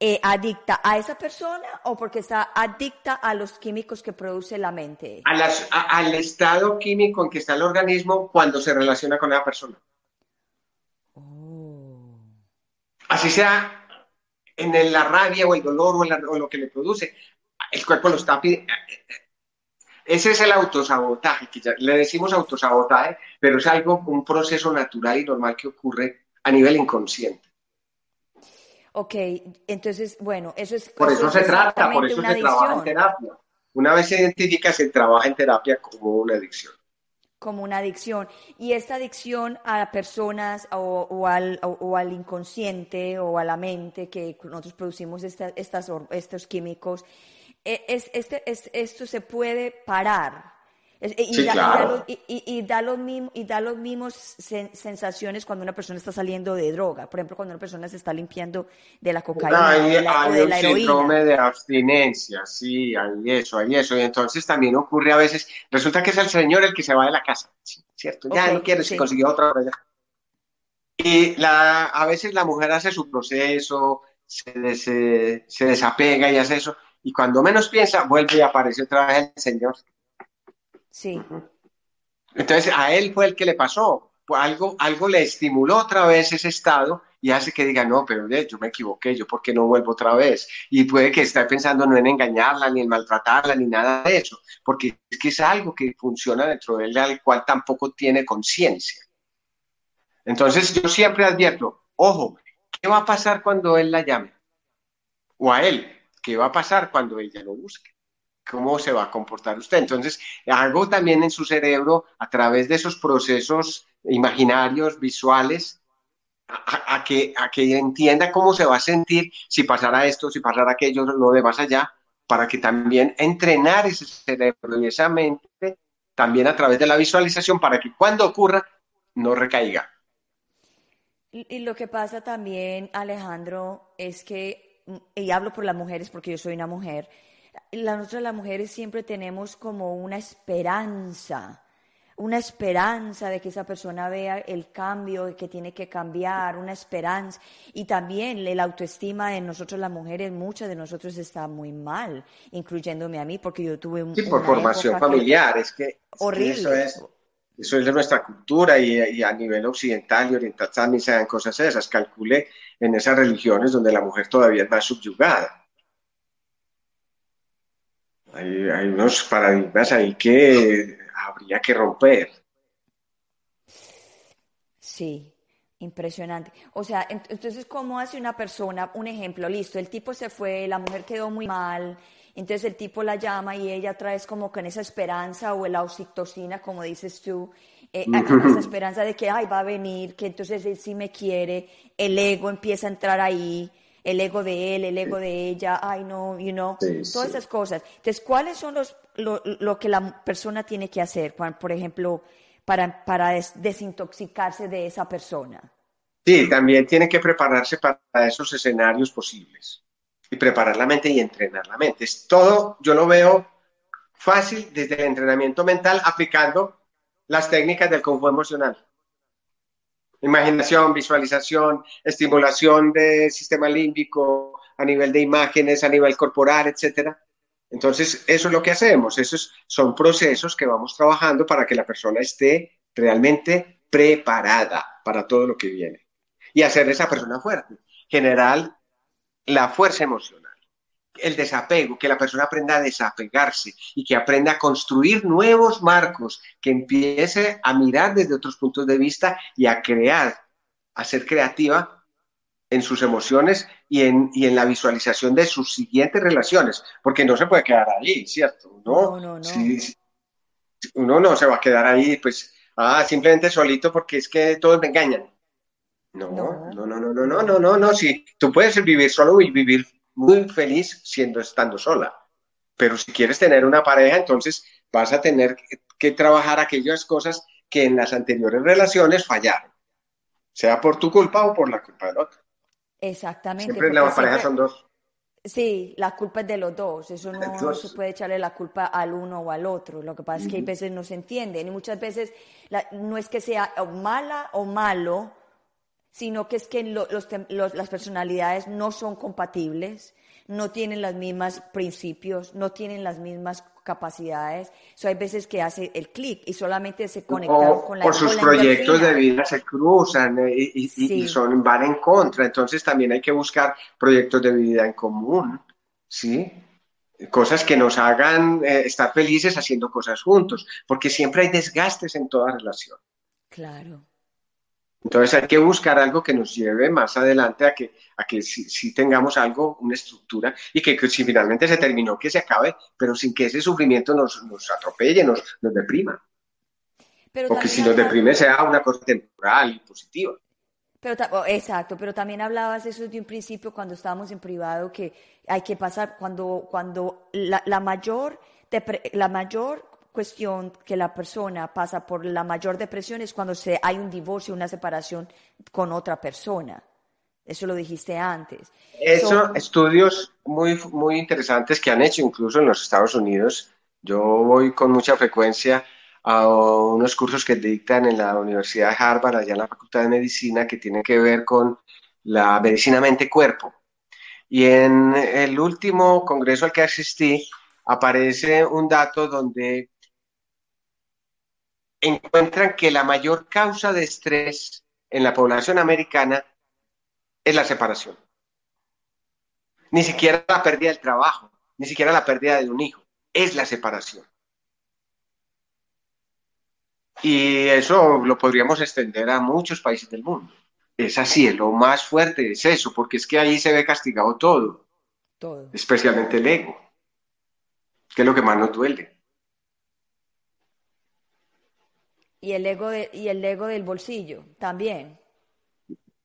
eh, adicta a esa persona o porque está adicta a los químicos que produce la mente. al estado químico en que está el organismo cuando se relaciona con esa persona. Oh. Así sea en la rabia o el dolor o, o, lo que le produce, el cuerpo lo está pidiendo ese es el autosabotaje, que le decimos autosabotaje, pero es algo, un proceso natural y normal que ocurre a nivel inconsciente. Ok, entonces, bueno, eso es... Por eso, se trata, por eso se trabaja en terapia. Una vez se identifica, se trabaja en terapia como una adicción. Como una adicción. Y esta adicción a personas o, al, o, al, inconsciente o a la mente que nosotros producimos estas, estos químicos, es, este, es, esto se puede parar. Y, da, y, da, los mismos, y da los mismos sensaciones cuando una persona está saliendo de droga. Por ejemplo, cuando una persona se está limpiando de la cocaína hay, de la, hay un síndrome de abstinencia, sí, hay eso, hay eso. Y entonces también ocurre a veces, resulta que es el señor el que se va de la casa, ¿cierto? Ya no quiere, si consiguió otra. Y la, a veces la mujer hace su proceso, se, se desapega y hace eso y cuando menos piensa, vuelve y aparece otra vez el Señor. Sí. Entonces, a él fue el que le pasó. Algo, algo le estimuló otra vez ese estado y hace que diga, no, pero yo me equivoqué, yo por qué no vuelvo otra vez. Y puede que esté pensando no en engañarla, ni en maltratarla, ni nada de eso, porque es que es algo que funciona dentro de él, al cual tampoco tiene conciencia. Entonces, yo siempre advierto, ojo, ¿qué va a pasar cuando él la llame? O a él, ¿Qué va a pasar cuando ella lo busque? ¿Cómo se va a comportar usted? Entonces, algo también en su cerebro, a través de esos procesos imaginarios, visuales, a, que, a que entienda cómo se va a sentir si pasara esto, si pasara aquello, lo de más allá, para que también entrenar ese cerebro y esa mente también a través de la visualización para que cuando ocurra no recaiga. Y, lo que pasa también, Alejandro, es que y hablo por las mujeres porque yo soy una mujer, nosotras las mujeres siempre tenemos como una esperanza, una esperanza de que esa persona vea el cambio que tiene que cambiar, una esperanza. Y también la autoestima de nosotros las mujeres, muchas de nosotros está muy mal, incluyéndome a mí, porque yo tuve un... Sí, por formación familiar, es que... Horrible. eso, es, eso es de nuestra cultura y, a nivel occidental y oriental también se dan cosas esas. Calcule en esas religiones donde la mujer todavía está subyugada. Hay, hay unos paradigmas ahí que habría que romper. Sí, Impresionante. O sea, entonces, ¿cómo hace una persona? Un ejemplo, listo, el tipo se fue, la mujer quedó muy mal, entonces el tipo la llama y ella trae como con esa esperanza o la oxitocina, como dices tú, eh, esa esperanza de que, ay, va a venir, que entonces él sí me quiere, el ego empieza a entrar ahí, el ego de él, el ego de ella, ay, no, you know, todas esas cosas. Entonces, ¿cuáles son los, lo, que la persona tiene que hacer, por ejemplo, para, para desintoxicarse de esa persona? Sí, también tiene que prepararse para esos escenarios posibles. Y preparar la mente y entrenar la mente. Es todo, yo lo veo fácil desde el entrenamiento mental aplicando las técnicas del Fu emocional. Imaginación, visualización, estimulación del sistema límbico a nivel de imágenes, a nivel corporal, etcétera. Entonces, eso es lo que hacemos. Esos son procesos que vamos trabajando para que la persona esté realmente preparada para todo lo que viene y hacer esa persona fuerte. General, la fuerza emocional, el desapego, que la persona aprenda a desapegarse y que aprenda a construir nuevos marcos, que empiece a mirar desde otros puntos de vista y a crear, a ser creativa en sus emociones y en, y en la visualización de sus siguientes relaciones, porque no se puede quedar ahí, ¿cierto? No, no, no. uno no se va a quedar ahí, pues, ah, simplemente solito porque es que todos me engañan. No, no, no, no, no, no, no, no, no, sí, tú puedes vivir solo y vivir muy feliz siendo estando sola. Pero si quieres tener una pareja, entonces vas a tener que trabajar aquellas cosas que en las anteriores relaciones fallaron, sea por tu culpa o por la culpa del otro. Exactamente. Siempre las parejas son dos. Sí, la culpa es de los dos. Eso no, se puede echarle la culpa al uno o al otro. Lo que pasa es que hay veces no se entienden y muchas veces no es que sea mala o malo, sino que es que las personalidades no son compatibles, no tienen los mismos principios, no tienen las mismas capacidades. So, hay veces que hace el clic y solamente se conectan con la Por sus proyectos de vida se cruzan eh, y, son, van en contra. Entonces también hay que buscar proyectos de vida en común, ¿sí? Cosas que nos hagan eh, estar felices haciendo cosas juntos, porque siempre hay desgastes en toda relación. Claro. Entonces hay que buscar algo que nos lleve más adelante a que, a que sí, tengamos algo, una estructura, y que, si finalmente se terminó, que se acabe, pero sin que ese sufrimiento nos, nos atropelle, nos, nos deprima. Porque si nos deprime sea una cosa temporal y positiva. Pero, oh, exacto, pero también hablabas eso de un principio cuando estábamos en privado, que hay que pasar, cuando, cuando la, la mayor, la mayor cuestión que la persona pasa por la mayor depresión es cuando se, hay un divorcio, una separación con otra persona. Eso lo dijiste antes. Eso, estudios muy, muy interesantes que han hecho incluso en los Estados Unidos. Yo voy con mucha frecuencia a unos cursos que dictan en la Universidad de Harvard, allá en la Facultad de Medicina, que tienen que ver con la medicina mente-cuerpo. Y en el último congreso al que asistí, aparece un dato donde encuentran que la mayor causa de estrés en la población americana es la separación. Ni siquiera la pérdida del trabajo, ni siquiera la pérdida de un hijo, es la separación. Y eso lo podríamos extender a muchos países del mundo. Es así, lo más fuerte es eso, porque es que ahí se ve castigado todo, todo. especialmente el ego, que es lo que más nos duele. Y el ego, y el ego del bolsillo también.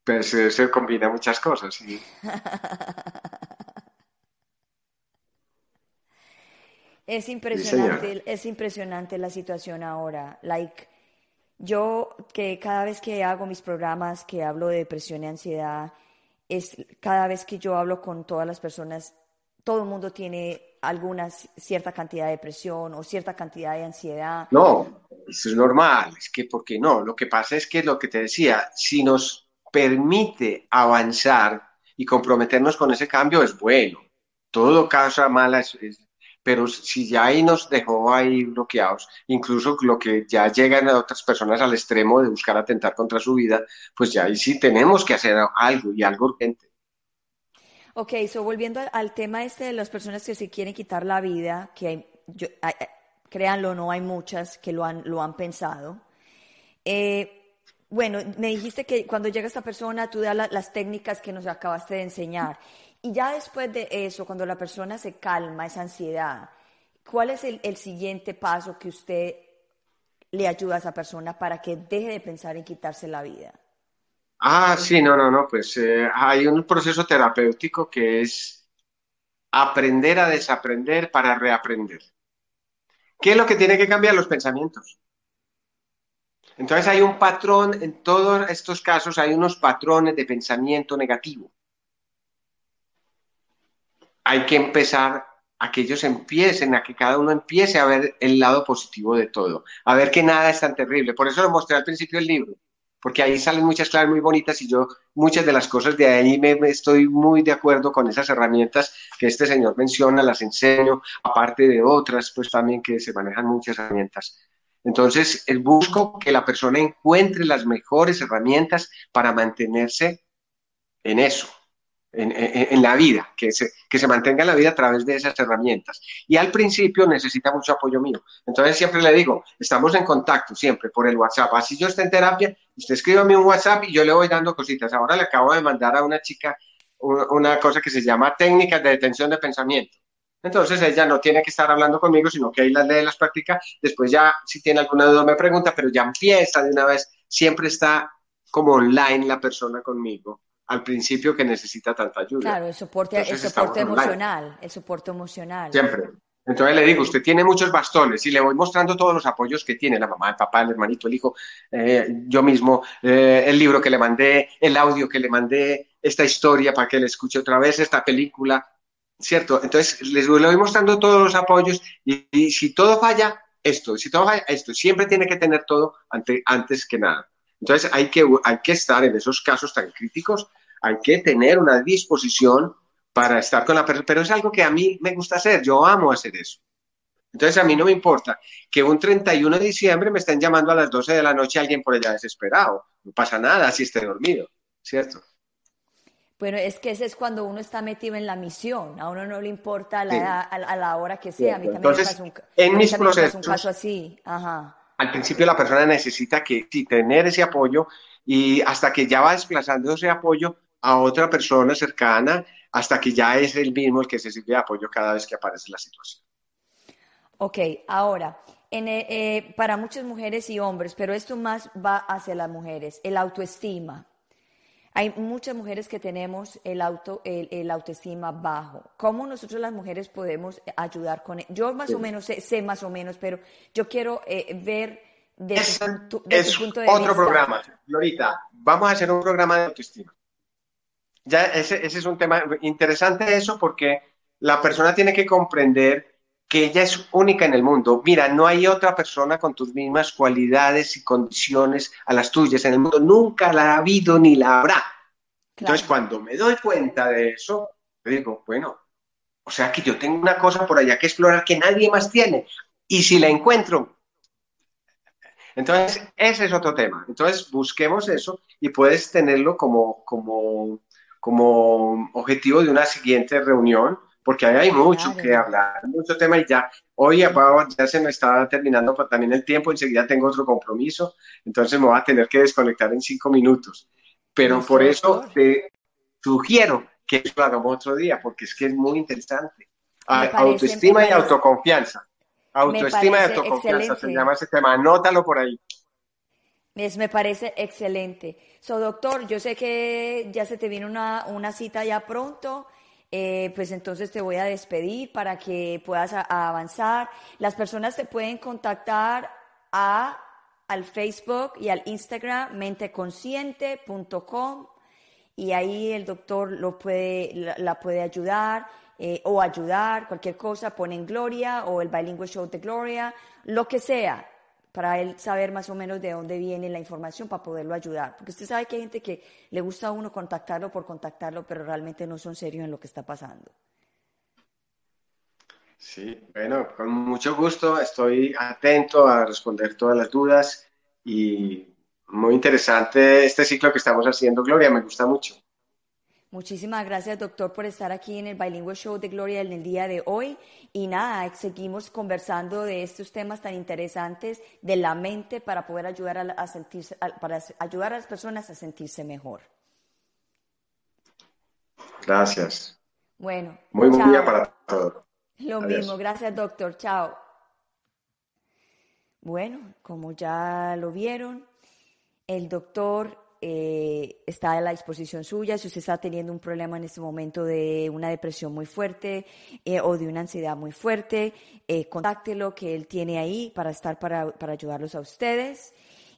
Pero se, se combina muchas cosas, sí. es impresionante, es impresionante la situación ahora. Like, yo que cada vez que hago mis programas que hablo de depresión y ansiedad, es cada vez que yo hablo con todas las personas, todo el mundo tiene alguna cierta cantidad de depresión o cierta cantidad de ansiedad. No, eso es normal, es que, ¿por qué no? Lo que pasa es que lo que te decía, si nos permite avanzar y comprometernos con ese cambio es bueno. Todo causa mala, pero si ya ahí nos dejó ahí bloqueados, incluso lo que ya llegan a otras personas al extremo de buscar atentar contra su vida, pues ya ahí sí tenemos que hacer algo y algo urgente. Ok, so volviendo al, tema este de las personas que se quieren quitar la vida, que hay, yo, créanlo, no hay muchas que lo han, lo han pensado. Eh, bueno, me dijiste que cuando llega esta persona tú das las técnicas que nos acabaste de enseñar. Y ya después de eso, cuando la persona se calma, esa ansiedad, ¿cuál es el siguiente paso que usted le ayuda a esa persona para que deje de pensar en quitarse la vida? Ah, sí, no, no, no, pues eh, hay un proceso terapéutico que es aprender a desaprender para reaprender. ¿Qué es lo que tiene que cambiar? Los pensamientos. Entonces hay un patrón, en todos estos casos hay unos patrones de pensamiento negativo. hay que empezar a que ellos empiecen, a que cada uno empiece a ver el lado positivo de todo, a ver que nada es tan terrible. Por eso lo mostré al principio del libro, porque ahí salen muchas claves muy bonitas y yo muchas de las cosas de ahí me, estoy muy de acuerdo con esas herramientas que este señor menciona, las enseño, aparte de otras, pues también que se manejan muchas herramientas. Entonces, busco que la persona encuentre las mejores herramientas para mantenerse en eso, en, la vida, que se, que se mantenga en la vida a través de esas herramientas. Y al principio necesita mucho apoyo mío. Entonces siempre le digo, estamos en contacto siempre por el WhatsApp. Así yo esté en terapia, usted escríbame un WhatsApp y yo le voy dando cositas. Ahora le acabo de mandar a una chica una cosa que se llama técnicas de detención de pensamiento. Entonces ella no tiene que estar hablando conmigo, sino que ahí las lee, las practica. Después ya, si tiene alguna duda, me pregunta, pero ya empieza de una vez. Siempre está como online la persona conmigo al principio que necesita tanta ayuda. Claro, el soporte, el soporte emocional, el soporte emocional. Siempre. Entonces le digo, usted tiene muchos bastones y le voy mostrando todos los apoyos que tiene la mamá, el papá, el hermanito, el hijo, eh, yo mismo, eh, el libro que le mandé, el audio que le mandé, esta historia para que le escuche otra vez, esta película, ¿cierto? Entonces les voy mostrando todos los apoyos y, si todo falla, esto, si todo falla, esto, siempre tiene que tener todo antes que nada. Entonces hay que, hay que estar en esos casos tan críticos hay que tener una disposición para estar con la persona, pero es algo que a mí me gusta hacer, yo amo hacer eso. Entonces a mí no me importa que un 31 de diciembre me estén llamando a las 12 de la noche alguien por allá desesperado, no pasa nada si esté dormido, ¿cierto? Bueno, es que ese es cuando uno está metido en la misión, a uno no le importa la, a, la hora que sea. A mí también Entonces, me pasa un, en mis procesos, un caso así. Ajá. Al principio la persona necesita que tener ese apoyo y hasta que ya va desplazando ese apoyo, a otra persona cercana hasta que ya es el mismo el que se sirve de apoyo cada vez que aparece la situación. Ok, ahora, en, eh, eh, para muchas mujeres y hombres, pero esto más va hacia las mujeres, el autoestima. Hay muchas mujeres que tenemos el, auto, el, autoestima bajo. ¿Cómo nosotros las mujeres podemos ayudar con él? E-? Yo más o menos sé, más o menos, pero yo quiero eh, ver desde, punto, de otro programa, Florita. Vamos a hacer un programa de autoestima ya ese, es un tema interesante eso porque la persona tiene que comprender que ella es única en el mundo. Mira, no hay otra persona con tus mismas cualidades y condiciones a las tuyas en el mundo. Nunca la ha habido ni la habrá. Entonces, cuando me doy cuenta de eso, digo, bueno, o sea que yo tengo una cosa por allá que explorar que nadie más tiene. Y si la encuentro, entonces ese es otro tema. Entonces, busquemos eso y puedes tenerlo como, como como objetivo de una siguiente reunión, porque ahí hay mucho que hablar, mucho tema y ya, hoy ya se me está terminando también el tiempo, enseguida tengo otro compromiso, entonces me voy a tener que desconectar en cinco minutos. Pero por eso te sugiero que lo hagamos otro día, porque es que es muy interesante. autoestima y autoconfianza. Autoestima y autoconfianza se llama ese tema. Anótalo por ahí me parece excelente. So, doctor, yo sé que ya se te viene una, una cita ya pronto. Eh, pues entonces te voy a despedir para que puedas avanzar. Las personas te pueden contactar a, al Facebook y al Instagram menteconsciente.com y ahí el doctor lo puede, la, puede ayudar eh, o ayudar, cualquier cosa, ponen Gloria o el Bilingual Show de Gloria, lo que sea para él saber más o menos de dónde viene la información para poderlo ayudar. Porque usted sabe que hay gente que le gusta a uno contactarlo por contactarlo, pero realmente no son serios en lo que está pasando. Sí, bueno, con mucho gusto estoy atento a responder todas las dudas y muy interesante este ciclo que estamos haciendo, Gloria, me gusta mucho. Muchísimas gracias, doctor, por estar aquí en el Bilingual Show de Gloria en el día de hoy. Y nada, seguimos conversando de estos temas tan interesantes de la mente para poder ayudar a, sentirse, para ayudar a las personas a sentirse mejor. Gracias. Bueno. Muy buen día para todos. Lo mismo, gracias, doctor. Chao. Bueno, como ya lo vieron, el doctor eh, está a la disposición suya. Si usted está teniendo un problema en este momento de una depresión muy fuerte eh, o de una ansiedad muy fuerte, eh, contáctelo que él tiene ahí para estar para, para ayudarlos a ustedes.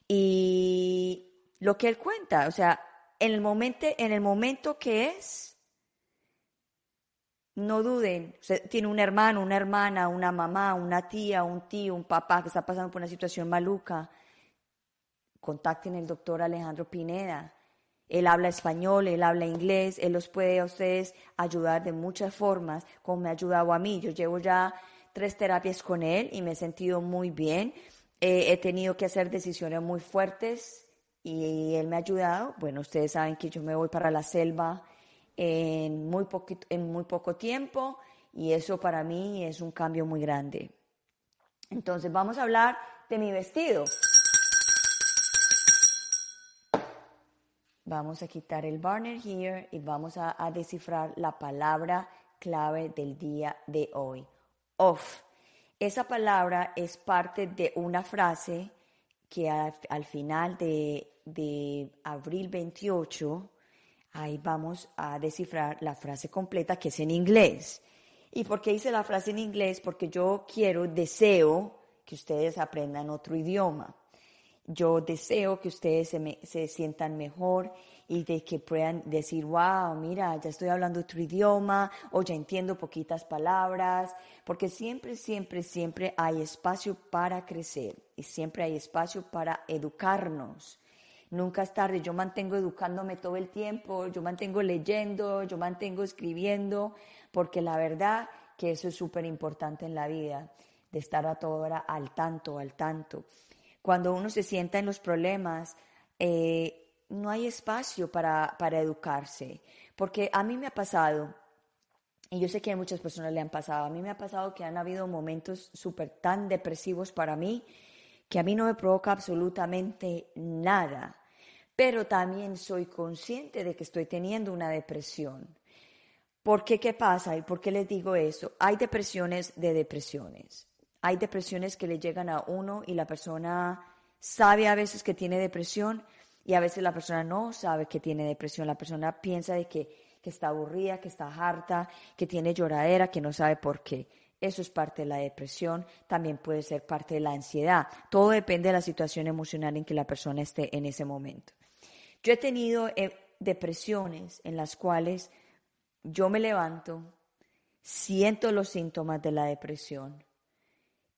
Y lo que él cuenta, o sea, en el momento, en el momento que es, no duden, tiene un hermano, una hermana, una mamá, una tía, un tío, un papá que está pasando por una situación maluca, contacten al doctor Alejandro Pineda. Él habla español, él habla inglés, él los puede ustedes ayudar de muchas formas, como me ha ayudado a mí. Yo llevo ya tres terapias con él y me he sentido muy bien. he tenido que hacer decisiones muy fuertes y él me ha ayudado. Bueno, ustedes saben que yo me voy para la selva en muy poco tiempo y eso para mí es un cambio muy grande. Entonces vamos a hablar de mi vestido. Vamos a quitar el burner here y vamos a, a descifrar la palabra clave del día de hoy. Off. Esa palabra es parte de una frase que al, final de, de abril 28 Ahí vamos a descifrar la frase completa que es en inglés. ¿Y por qué hice la frase en inglés? Porque yo quiero, deseo que ustedes aprendan otro idioma. Yo deseo que ustedes se, se, sientan mejor y de que puedan decir, wow, mira, ya estoy hablando otro idioma o ya entiendo poquitas palabras, porque siempre, siempre, siempre hay espacio para crecer y siempre hay espacio para educarnos. Nunca es tarde, yo mantengo educándome todo el tiempo, yo mantengo leyendo, yo mantengo escribiendo, porque la verdad que eso es súper importante en la vida, de estar a toda hora al tanto, al tanto. Cuando uno se sienta en los problemas, eh, no hay espacio para, para educarse, porque a mí me ha pasado, y yo sé que a muchas personas le han pasado, a mí me ha pasado que han habido momentos súper tan depresivos para mí, que a mí no me provoca absolutamente nada pero también soy consciente de que estoy teniendo una depresión. ¿Por qué? ¿Qué pasa? ¿Y por qué les digo eso? Hay depresiones de depresiones. Hay depresiones que le llegan a uno y la persona sabe a veces que tiene depresión y a veces la persona no sabe que tiene depresión. La persona piensa de que, que está aburrida, que está harta, que tiene lloradera, que no sabe por qué. Eso es parte de la depresión, también puede ser parte de la ansiedad. Todo depende de la situación emocional en que la persona esté en ese momento. Yo he tenido eh, depresiones en las cuales yo me levanto, siento los síntomas de la depresión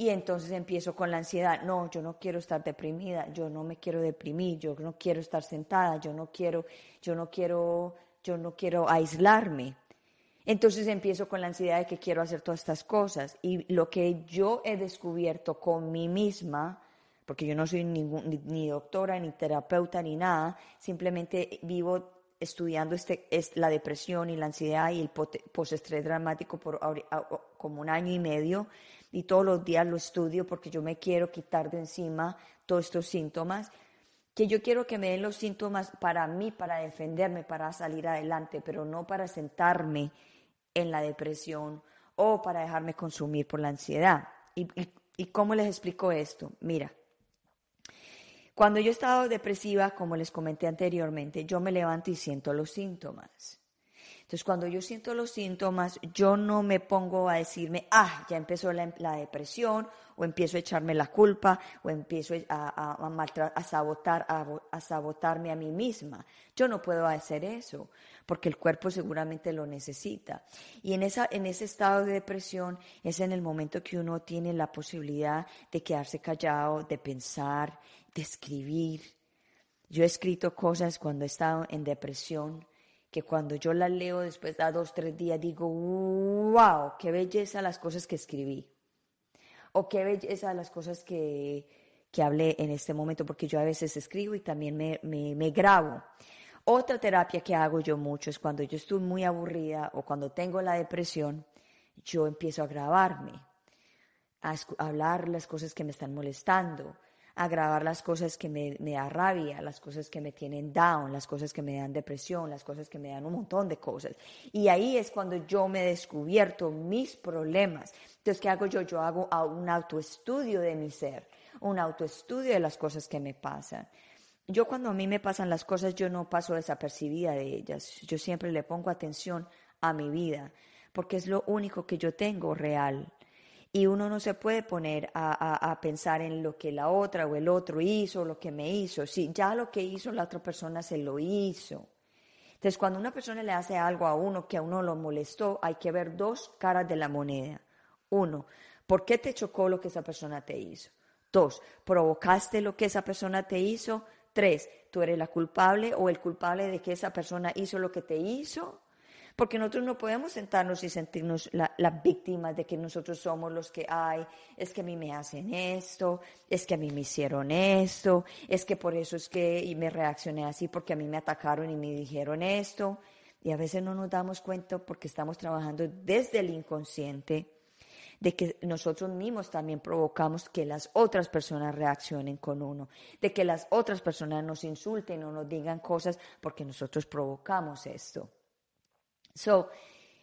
y entonces empiezo con la ansiedad. No, yo no quiero estar deprimida, yo no me quiero deprimir, yo no quiero estar sentada, yo no quiero, yo no quiero, yo no quiero aislarme. Entonces empiezo con la ansiedad de que quiero hacer todas estas cosas y lo que yo he descubierto con mí misma porque yo no soy ningún, ni, doctora, ni terapeuta, ni nada, simplemente vivo estudiando este, es la depresión y la ansiedad y el postestrés dramático por como un año y medio y todos los días lo estudio porque yo me quiero quitar de encima todos estos síntomas, que yo quiero que me den los síntomas para mí, para defenderme, para salir adelante, pero no para sentarme en la depresión o para dejarme consumir por la ansiedad. ¿Y, cómo les explico esto? Mira, cuando yo he estado depresiva, como les comenté anteriormente, yo me levanto y siento los síntomas. Entonces, cuando yo siento los síntomas, yo no me pongo a decirme, ah, ya empezó la, depresión, o empiezo a echarme la culpa, o empiezo a, a, sabotar, a, sabotarme a mí misma. Yo no puedo hacer eso, porque el cuerpo seguramente lo necesita. Y en, esa, en ese estado de depresión es en el momento que uno tiene la posibilidad de quedarse callado, de pensar, de escribir. Yo he escrito cosas cuando he estado en depresión que cuando yo las leo después de dos, tres días digo, wow, qué belleza las cosas que escribí. O qué belleza las cosas que, que hablé en este momento, porque yo a veces escribo y también me, me, me grabo. Otra terapia que hago yo mucho es cuando yo estoy muy aburrida o cuando tengo la depresión, yo empiezo a grabarme, a hablar las cosas que me están molestando, a grabar las cosas que me, me da rabia, las cosas que me tienen down, las cosas que me dan depresión, las cosas que me dan un montón de cosas. Y ahí es cuando yo me he descubierto mis problemas. Entonces, ¿qué hago yo? Yo hago un autoestudio de mi ser, un autoestudio de las cosas que me pasan. Yo cuando a mí me pasan las cosas, yo no paso desapercibida de ellas. Yo siempre le pongo atención a mi vida, porque es lo único que yo tengo real y uno no se puede poner a, pensar en lo que la otra o el otro hizo, lo que me hizo. Si ya lo que hizo la otra persona se lo hizo. Entonces, cuando una persona le hace algo a uno que a uno lo molestó, hay que ver dos caras de la moneda. Uno, ¿por qué te chocó lo que esa persona te hizo? Dos, ¿provocaste lo que esa persona te hizo? Tres, ¿tú eres la culpable o el culpable de que esa persona hizo lo que te hizo? Porque nosotros no podemos sentarnos y sentirnos las víctimas de que nosotros somos los que hay, es que a mí me hacen esto, es que a mí me hicieron esto, es que por eso es que y me reaccioné así porque a mí me atacaron y me dijeron esto. Y a veces no nos damos cuenta porque estamos trabajando desde el inconsciente de que nosotros mismos también provocamos que las otras personas reaccionen con uno, de que las otras personas nos insulten o nos digan cosas porque nosotros provocamos esto. So,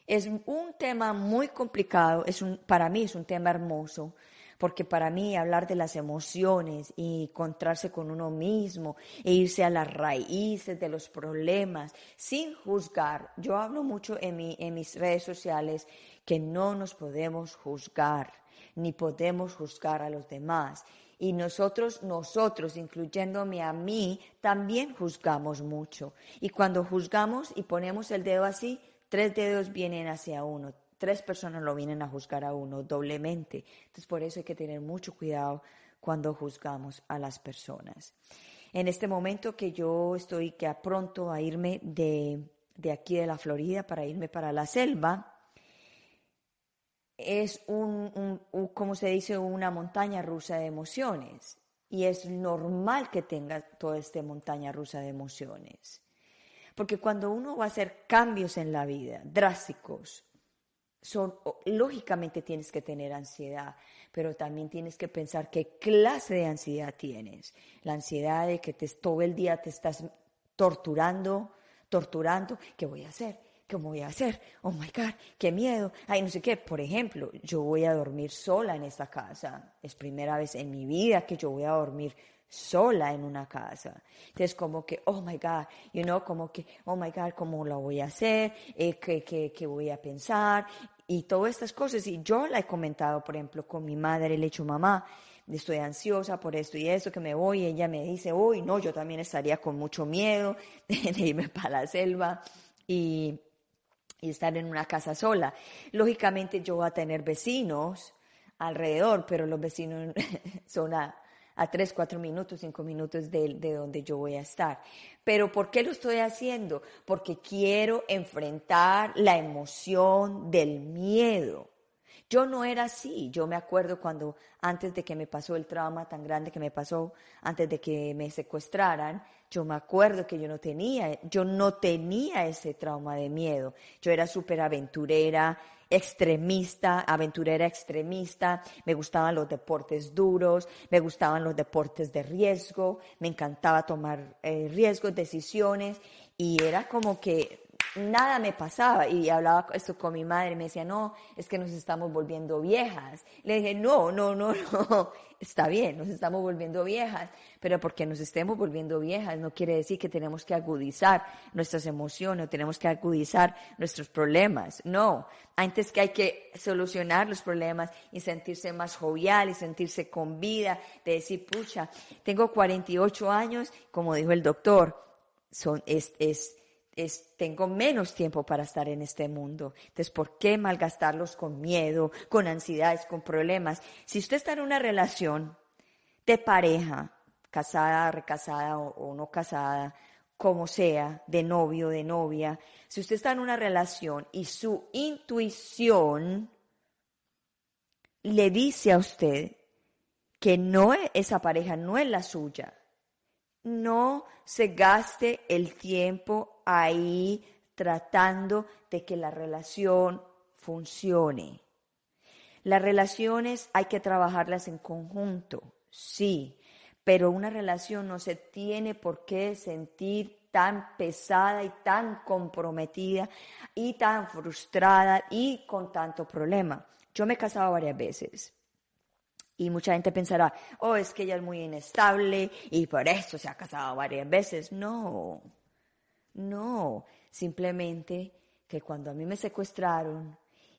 es un tema muy complicado, es un, para mí es un tema hermoso, porque para mí hablar de las emociones y encontrarse con uno mismo e irse a las raíces de los problemas sin juzgar. Yo hablo mucho en, mi, en mis redes sociales que no nos podemos juzgar, ni podemos juzgar a los demás. Y nosotros, nosotros, incluyéndome a mí, también juzgamos mucho. Y cuando juzgamos y ponemos el dedo así, tres dedos vienen hacia uno, tres personas lo vienen a juzgar a uno doblemente. Entonces por eso hay que tener mucho cuidado cuando juzgamos a las personas. En este momento que yo estoy que pronto a irme de, de aquí de la Florida para irme para la selva, es un, un, como se dice, una montaña rusa de emociones. Y es normal que tenga toda esta montaña rusa de emociones. Porque cuando uno va a hacer cambios en la vida, drásticos, son, lógicamente tienes que tener ansiedad, pero también tienes que pensar qué clase de ansiedad tienes. La ansiedad de que te, todo el día te estás torturando, torturando, ¿qué voy a hacer? ¿Qué voy a hacer? Oh my God, qué miedo. Ay, no sé qué. Por ejemplo, yo voy a dormir sola en esta casa. Es primera vez en mi vida que yo voy a dormir sola en una casa. Entonces, como que, oh my God, you know, como que, oh my God, ¿cómo lo voy a hacer? Eh, ¿qué, qué, qué voy a pensar? Y todas estas cosas. Y yo la he comentado, por ejemplo, con mi madre, le he dicho, mamá, estoy ansiosa por esto y eso, que me voy. Y ella me dice, uy, no, yo también estaría con mucho miedo de, irme para la selva y, y estar en una casa sola. Lógicamente, yo voy a tener vecinos alrededor, pero los vecinos son a a tres, cuatro minutos, cinco minutos de, de donde yo voy a estar. Pero ¿por qué lo estoy haciendo? Porque quiero enfrentar la emoción del miedo. Yo no era así. Yo me acuerdo cuando antes de que me pasó el trauma tan grande que me pasó, antes de que me secuestraran, yo me acuerdo que yo no tenía, yo no tenía ese trauma de miedo. Yo era súper aventurera, extremista, aventurera extremista, me gustaban los deportes duros, me gustaban los deportes de riesgo, me encantaba tomar eh, riesgos, decisiones y era como que nada me pasaba. Y hablaba esto con mi madre, me decía, no, es que nos estamos volviendo viejas. Le dije, no, no, no, no, está bien, nos estamos volviendo viejas, pero porque nos estemos volviendo viejas no quiere decir que tenemos que agudizar nuestras emociones, o tenemos que agudizar nuestros problemas. No, antes que hay que solucionar los problemas y sentirse más jovial y sentirse con vida, de decir, pucha, tengo 48 años, como dijo el doctor, son, es, es, tengo menos tiempo para estar en este mundo. Entonces, ¿por qué malgastarlos con miedo, con ansiedades, con problemas? Si usted está en una relación de pareja, casada, recasada o, no casada, como sea, de novio, de novia, si usted está en una relación y su intuición le dice a usted que no es, esa pareja no es la suya, no se gaste el tiempo ahí tratando de que la relación funcione. Las relaciones hay que trabajarlas en conjunto, sí, pero una relación no se tiene por qué sentir tan pesada y tan comprometida y tan frustrada y con tanto problema. Yo me he casado varias veces y mucha gente pensará, oh, es que ella es muy inestable y por eso se ha casado varias veces. No, no, simplemente que cuando a mí me secuestraron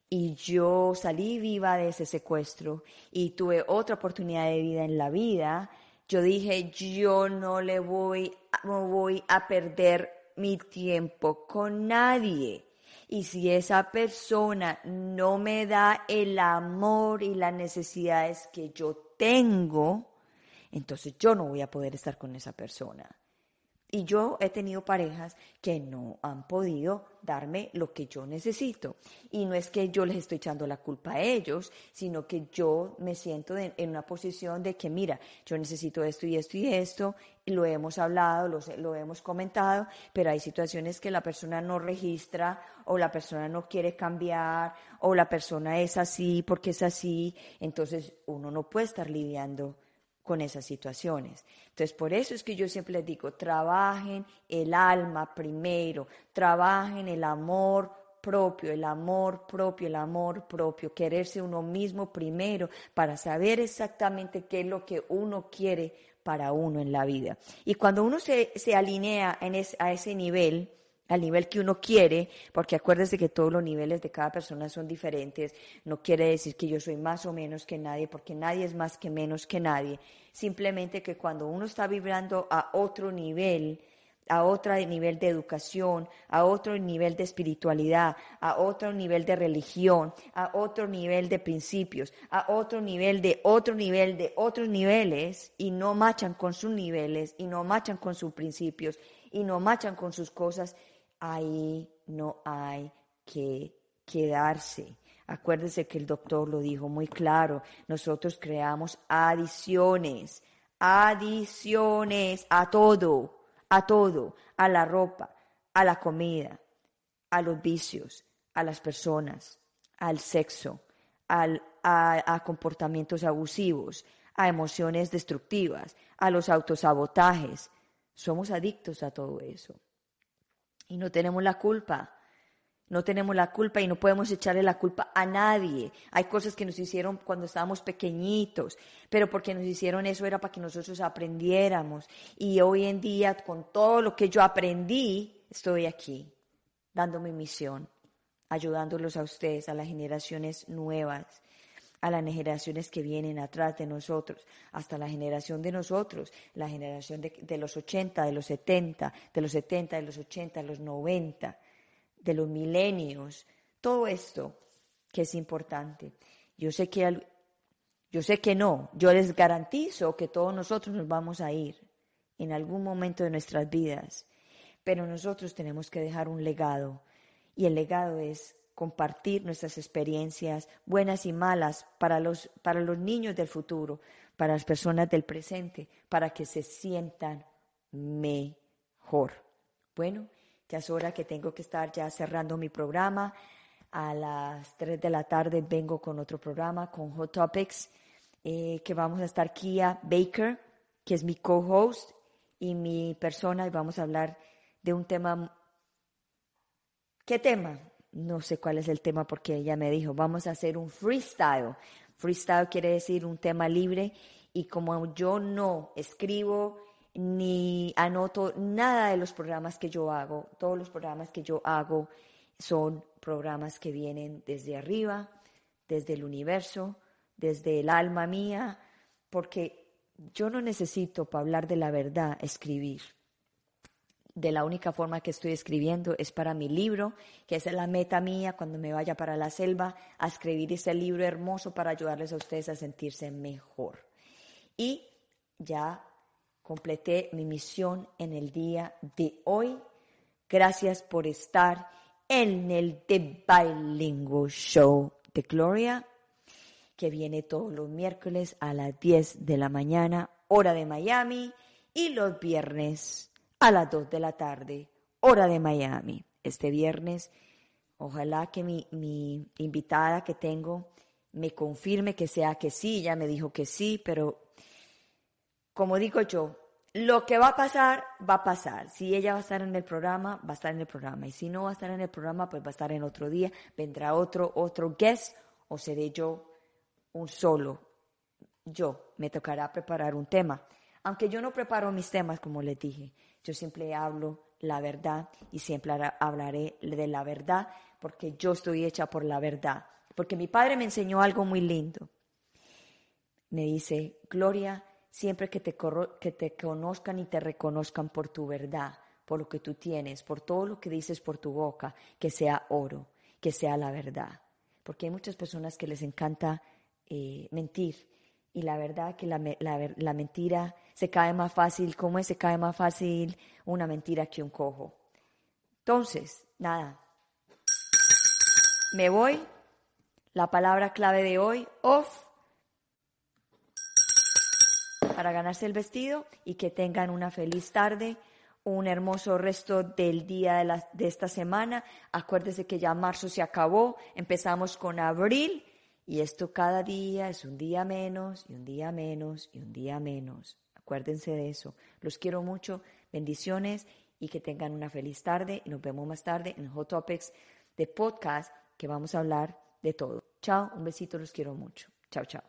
y yo salí viva de ese secuestro y tuve otra oportunidad de vida en la vida, yo dije, yo no le voy, no voy a perder mi tiempo con nadie. Y si esa persona no me da el amor y las necesidades que yo tengo, entonces yo no voy a poder estar con esa persona. Y yo he tenido parejas que no han podido darme lo que yo necesito. Y no es que yo les estoy echando la culpa a ellos, sino que yo me siento en una posición de que, mira, yo necesito esto y esto y esto, lo hemos hablado, lo, lo hemos comentado, pero hay situaciones que la persona no registra o la persona no quiere cambiar o la persona es así porque es así. Entonces uno no puede estar lidiando con esas situaciones. Entonces, por eso es que yo siempre les digo, trabajen el alma primero, trabajen el amor propio, el amor propio, el amor propio, quererse uno mismo primero para saber exactamente qué es lo que uno quiere para uno en la vida. Y cuando uno se, se alinea en a ese nivel, al nivel que uno quiere, porque acuérdese que todos los niveles de cada persona son diferentes, no quiere decir que yo soy más o menos que nadie, porque nadie es más que menos que nadie, simplemente que cuando uno está vibrando a otro nivel, a otro nivel de educación, a otro nivel de espiritualidad, a otro nivel de religión, a otro nivel de principios, a otro nivel de otro nivel de otros niveles y no machan con sus niveles y no machan con sus principios y no machan con sus cosas, ahí no hay que quedarse. Acuérdese que el doctor lo dijo muy claro, nosotros creamos adiciones, adiciones a todo, a todo, a la ropa, a la comida, a los vicios, a las personas, al sexo, al, a, a comportamientos abusivos, a emociones destructivas, a los autosabotajes. Somos adictos a todo eso. Y no tenemos la culpa. No tenemos la culpa y no podemos echarle la culpa a nadie. Hay cosas que nos hicieron cuando estábamos pequeñitos, pero porque nos hicieron eso era para que nosotros aprendiéramos. Y hoy en día, con todo lo que yo aprendí, estoy aquí, dando mi misión, ayudándolos a ustedes, a las generaciones nuevas a las generaciones que vienen atrás de nosotros, hasta la generación de nosotros, la generación de, los 80, de los 70, de los 70, de los 80, de los 90, de los milenios, todo esto que es importante. Yo sé que, yo sé que no, yo les garantizo que todos nosotros nos vamos a ir en algún momento de nuestras vidas, pero nosotros tenemos que dejar un legado y el legado es compartir nuestras experiencias buenas y malas para los, para los niños del futuro, para las personas del presente, para que se sientan mejor. Bueno, ya es hora que tengo que estar ya cerrando mi programa. A las 3 de la tarde vengo con otro programa, con Hot Topics, eh, que vamos a estar Kia Baker, que es mi co-host y mi persona, y vamos a hablar de un tema. ¿Qué tema? No sé cuál es el tema porque ella me dijo, vamos a hacer un freestyle. Freestyle quiere decir un tema libre y como yo no escribo ni anoto nada de los programas que yo hago, todos los programas que yo hago son programas que vienen desde arriba, desde el universo, desde el alma mía, porque yo no necesito para hablar de la verdad escribir de la única forma que estoy escribiendo es para mi libro, que es la meta mía cuando me vaya para la selva a escribir ese libro hermoso para ayudarles a ustedes a sentirse mejor. Y ya completé mi misión en el día de hoy. Gracias por estar en el The Bilingual Show de Gloria, que viene todos los miércoles a las 10 de la mañana, hora de Miami, y los viernes a las 2 de la tarde, hora de Miami, este viernes. Ojalá que mi, mi invitada que tengo me confirme que sea que sí, ya me dijo que sí, pero como digo yo, lo que va a pasar, va a pasar. Si ella va a estar en el programa, va a estar en el programa. Y si no va a estar en el programa, pues va a estar en otro día. Vendrá otro, otro guest o seré yo un solo. Yo me tocará preparar un tema. Aunque yo no preparo mis temas, como les dije, yo siempre hablo la verdad y siempre hablaré de la verdad porque yo estoy hecha por la verdad. Porque mi padre me enseñó algo muy lindo. Me dice, Gloria, siempre que te, conozcan y te reconozcan por tu verdad, por lo que tú tienes, por todo lo que dices por tu boca, que sea oro, que sea la verdad. Porque hay muchas personas que les encanta eh, mentir y la verdad que la, la, mentira se cae más fácil, ¿cómo es? Se cae más fácil una mentira que un cojo. Entonces, nada, me voy. La palabra clave de hoy, off, para ganarse el vestido y que tengan una feliz tarde, un hermoso resto del día de, de esta semana. Acuérdese que ya marzo se acabó, empezamos con abril y esto cada día es un día menos y un día menos y un día menos. Acuérdense de eso. Los quiero mucho. Bendiciones y que tengan una feliz tarde. Y nos vemos más tarde en Hot Topics de podcast que vamos a hablar de todo. Chao, un besito, los quiero mucho. Chao, chao.